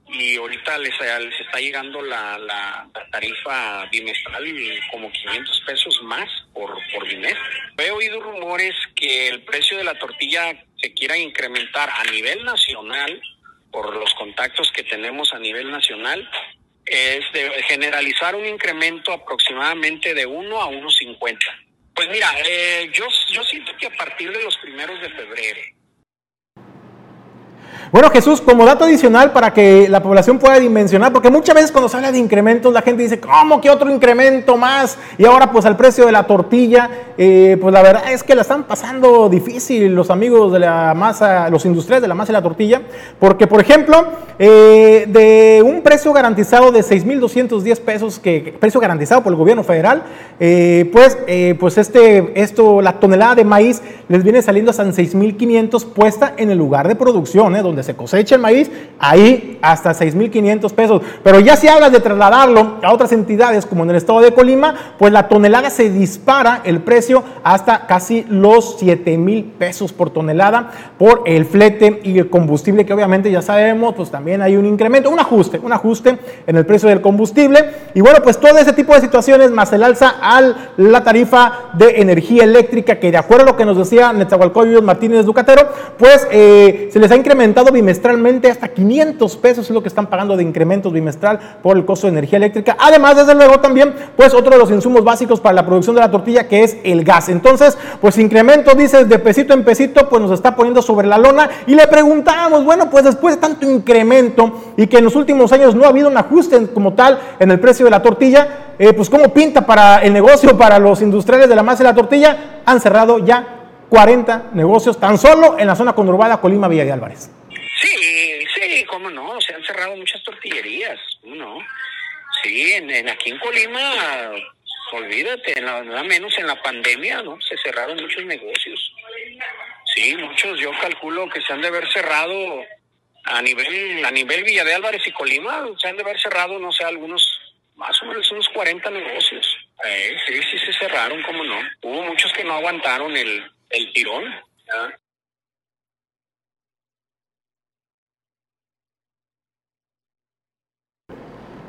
Y ahorita les, les está llegando la, la, tarifa bimestral como 500 pesos más por, por bimestre. He oído rumores que el precio de la tortilla se quiera incrementar a nivel nacional por los contactos que tenemos a nivel nacional es de generalizar un incremento aproximadamente de 1 a 1.50. Pues mira, eh, yo, yo siento que a partir de los primeros de febrero, Bueno, Jesús, como dato adicional para que la población pueda dimensionar, porque muchas veces cuando se habla de incrementos, la gente dice, ¿cómo que otro incremento más? Y ahora, pues al precio de la tortilla, eh, pues la verdad es que la están pasando difícil los amigos de la masa, los industriales de la masa y la tortilla, porque, por ejemplo, eh, de un precio garantizado de 6.210 pesos, que precio garantizado por el gobierno federal, eh, pues, pues este, esto, la tonelada de maíz les viene saliendo hasta en 6.500 puesta en el lugar de producción, ¿eh? Donde se cosecha el maíz, ahí hasta 6.500 pesos. Pero ya si hablas de trasladarlo a otras entidades, como en el estado de Colima, pues la tonelada se dispara el precio hasta casi los 7.000 pesos por tonelada por el flete y el combustible, que obviamente ya sabemos, pues también hay un incremento, un ajuste, un ajuste en el precio del combustible. Y bueno, pues todo ese tipo de situaciones, más el alza a la tarifa de energía eléctrica, que de acuerdo a lo que nos decía Netzahualcóyotl Martínez Ducatero, pues eh, se les ha incrementado bimestralmente hasta 500 pesos, es lo que están pagando de incrementos bimestral por el costo de energía eléctrica. Además, desde luego también, pues otro de los insumos básicos para la producción de la tortilla, que es el gas. Entonces, pues incremento, dices, de pesito en pesito, pues nos está poniendo sobre la lona. Y le preguntábamos, bueno, pues después de tanto incremento y que en los últimos años no ha habido un ajuste como tal en el precio de la tortilla, eh, pues cómo pinta para el negocio, para los industriales de la masa y la tortilla, han cerrado ya 40 negocios tan solo en la zona conurbada Colima Villa de Álvarez. Sí, sí, cómo no, se han cerrado muchas tortillerías, ¿cómo no? Sí, en, en- aquí en Colima, olvídate, nada menos en la pandemia, ¿no? Se cerraron muchos negocios. Sí, muchos, yo calculo que se han de haber cerrado a nivel, a nivel Villa de Álvarez y Colima, se han de haber cerrado, no sé, algunos, más o menos unos 40 negocios. Eh, sí, sí, se cerraron, cómo no. Hubo muchos que no aguantaron el, el tirón. ¿ya?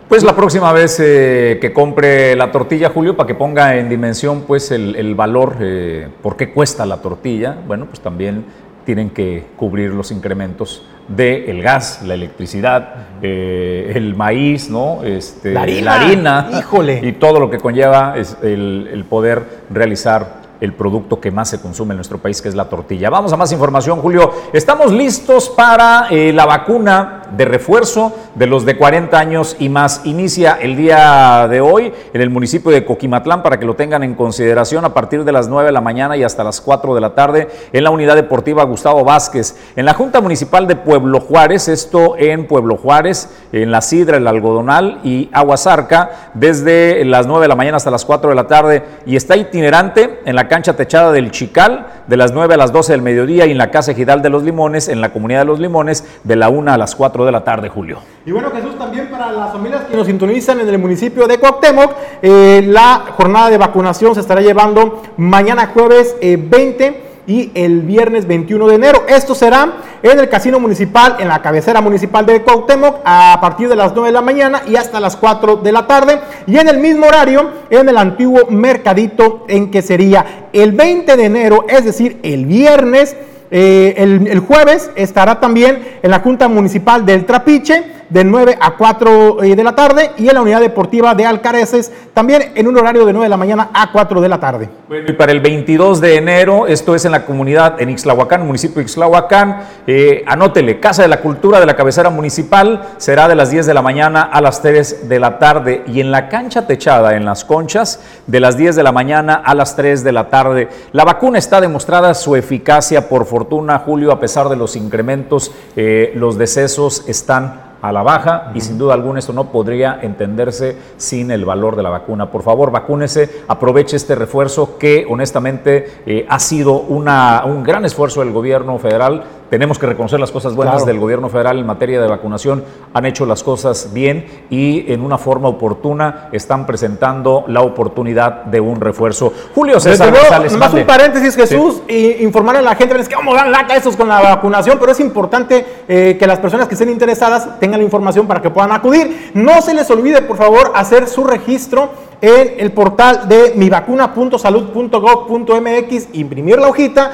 Pues la próxima vez eh, que compre la tortilla, Julio, para que ponga en dimensión pues el, el valor, eh, por qué cuesta la tortilla, bueno, pues también tienen que cubrir los incrementos del gas, la electricidad, eh, el maíz, ¿no? Este, La harina. harina, Híjole. y todo lo que conlleva es el, el poder realizar el producto que más se consume en nuestro país, que es la tortilla. Vamos a más información, Julio. Estamos listos para eh, la vacuna de refuerzo de los de 40 años y más. Inicia el día de hoy en el municipio de Coquimatlán para que lo tengan en consideración a partir de las 9 de la mañana y hasta las 4 de la tarde en la unidad deportiva Gustavo Vázquez. En la Junta Municipal de Pueblo Juárez, esto en Pueblo Juárez, en La Sidra, el Algodonal y Aguasarca, desde las 9 de la mañana hasta las 4 de la tarde y está itinerante en la cancha techada del Chical de las 9 a las 12 del mediodía y en la Casa Ejidal de los Limones, en la comunidad de los Limones, de la 1 a las 4 de la tarde, Julio. Y bueno, Jesús, también para las familias que nos sintonizan en el municipio de Cuauhtémoc, eh, la jornada de vacunación se estará llevando mañana jueves eh, 20 y el viernes 21 de enero. Esto será en el casino municipal, en la cabecera municipal de Cuauhtémoc, a partir de las 9 de la mañana y hasta las 4 de la tarde. Y en el mismo horario, en el antiguo mercadito, en que sería el 20 de enero, es decir, el viernes. Eh, el, el jueves estará también en la Junta Municipal del Trapiche de 9 a 4 eh, de la tarde y en la Unidad Deportiva de Alcareces también en un horario de 9 de la mañana a 4 de la tarde. Bueno, y para el 22 de enero, esto es en la comunidad, en Ixlahuacán, municipio de Ixlahuacán, eh, anótele, Casa de la Cultura de la cabecera municipal, será de las 10 de la mañana a las 3 de la tarde, y en la cancha techada, en las conchas, de las 10 de la mañana a las 3 de la tarde. La vacuna está demostrada su eficacia, por fortuna, Julio, a pesar de los incrementos, eh, los decesos están a la baja y sin duda alguna esto no podría entenderse sin el valor de la vacuna. Por favor, vacúnese, aproveche este refuerzo que honestamente eh, ha sido una, un gran esfuerzo del gobierno federal. Tenemos que reconocer las cosas buenas Claro. del gobierno federal en materia de vacunación. Han hecho las cosas bien y en una forma oportuna están presentando la oportunidad de un refuerzo. Julio César luego, González. nomás mande. un paréntesis, Jesús, y informar a la gente, es que vamos a dar lata estos con la vacunación, pero es importante eh, que las personas que estén interesadas tengan tengan la información para que puedan acudir. No se les olvide, por favor, hacer su registro en el portal de mivacuna.salud.gov.mx, imprimir la hojita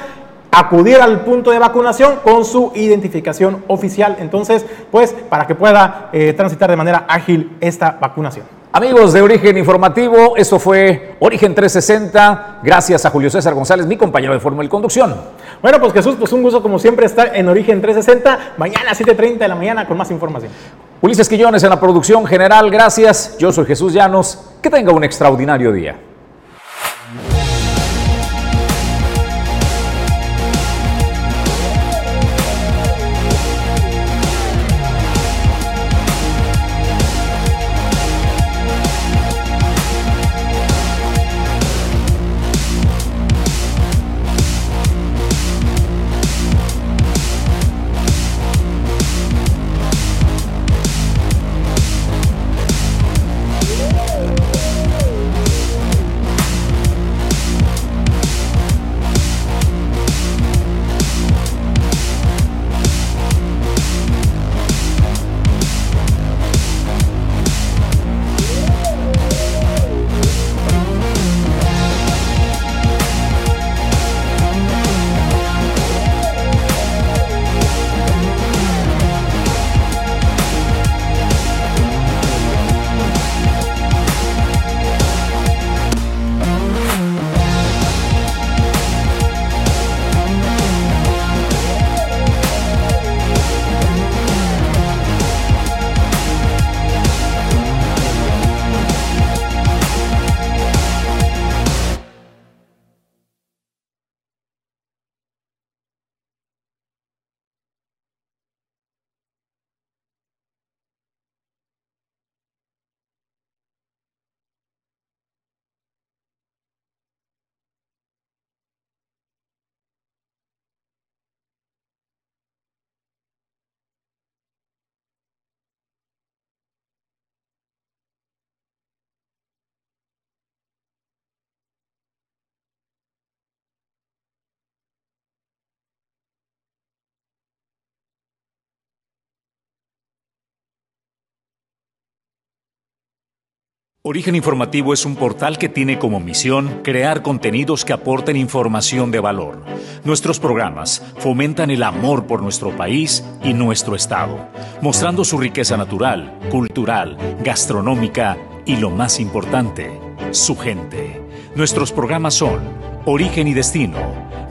acudir al punto de vacunación con su identificación oficial. Entonces, pues, para que pueda eh, transitar de manera ágil esta vacunación. Amigos de Origen Informativo, eso fue Origen 360. Gracias a Julio César González, mi compañero de Fórmula y Conducción. Bueno, pues Jesús, pues un gusto como siempre estar en Origen 360. Mañana a 7.30 de la mañana con más información. Ulises Quillones en la producción general, gracias. Yo soy Jesús Llanos. Que tenga un extraordinario día. Origen Informativo es un portal que tiene como misión crear contenidos que aporten información de valor. Nuestros programas fomentan el amor por nuestro país y nuestro Estado, mostrando su riqueza natural, cultural, gastronómica y lo más importante, su gente. Nuestros programas son Origen y Destino,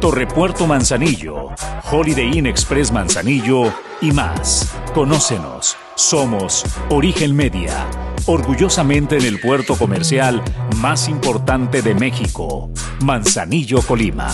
Torrepuerto Manzanillo, Holiday Inn Express Manzanillo y más. Conócenos. Somos Origen Media, orgullosamente en el puerto comercial más importante de México, Manzanillo, Colima.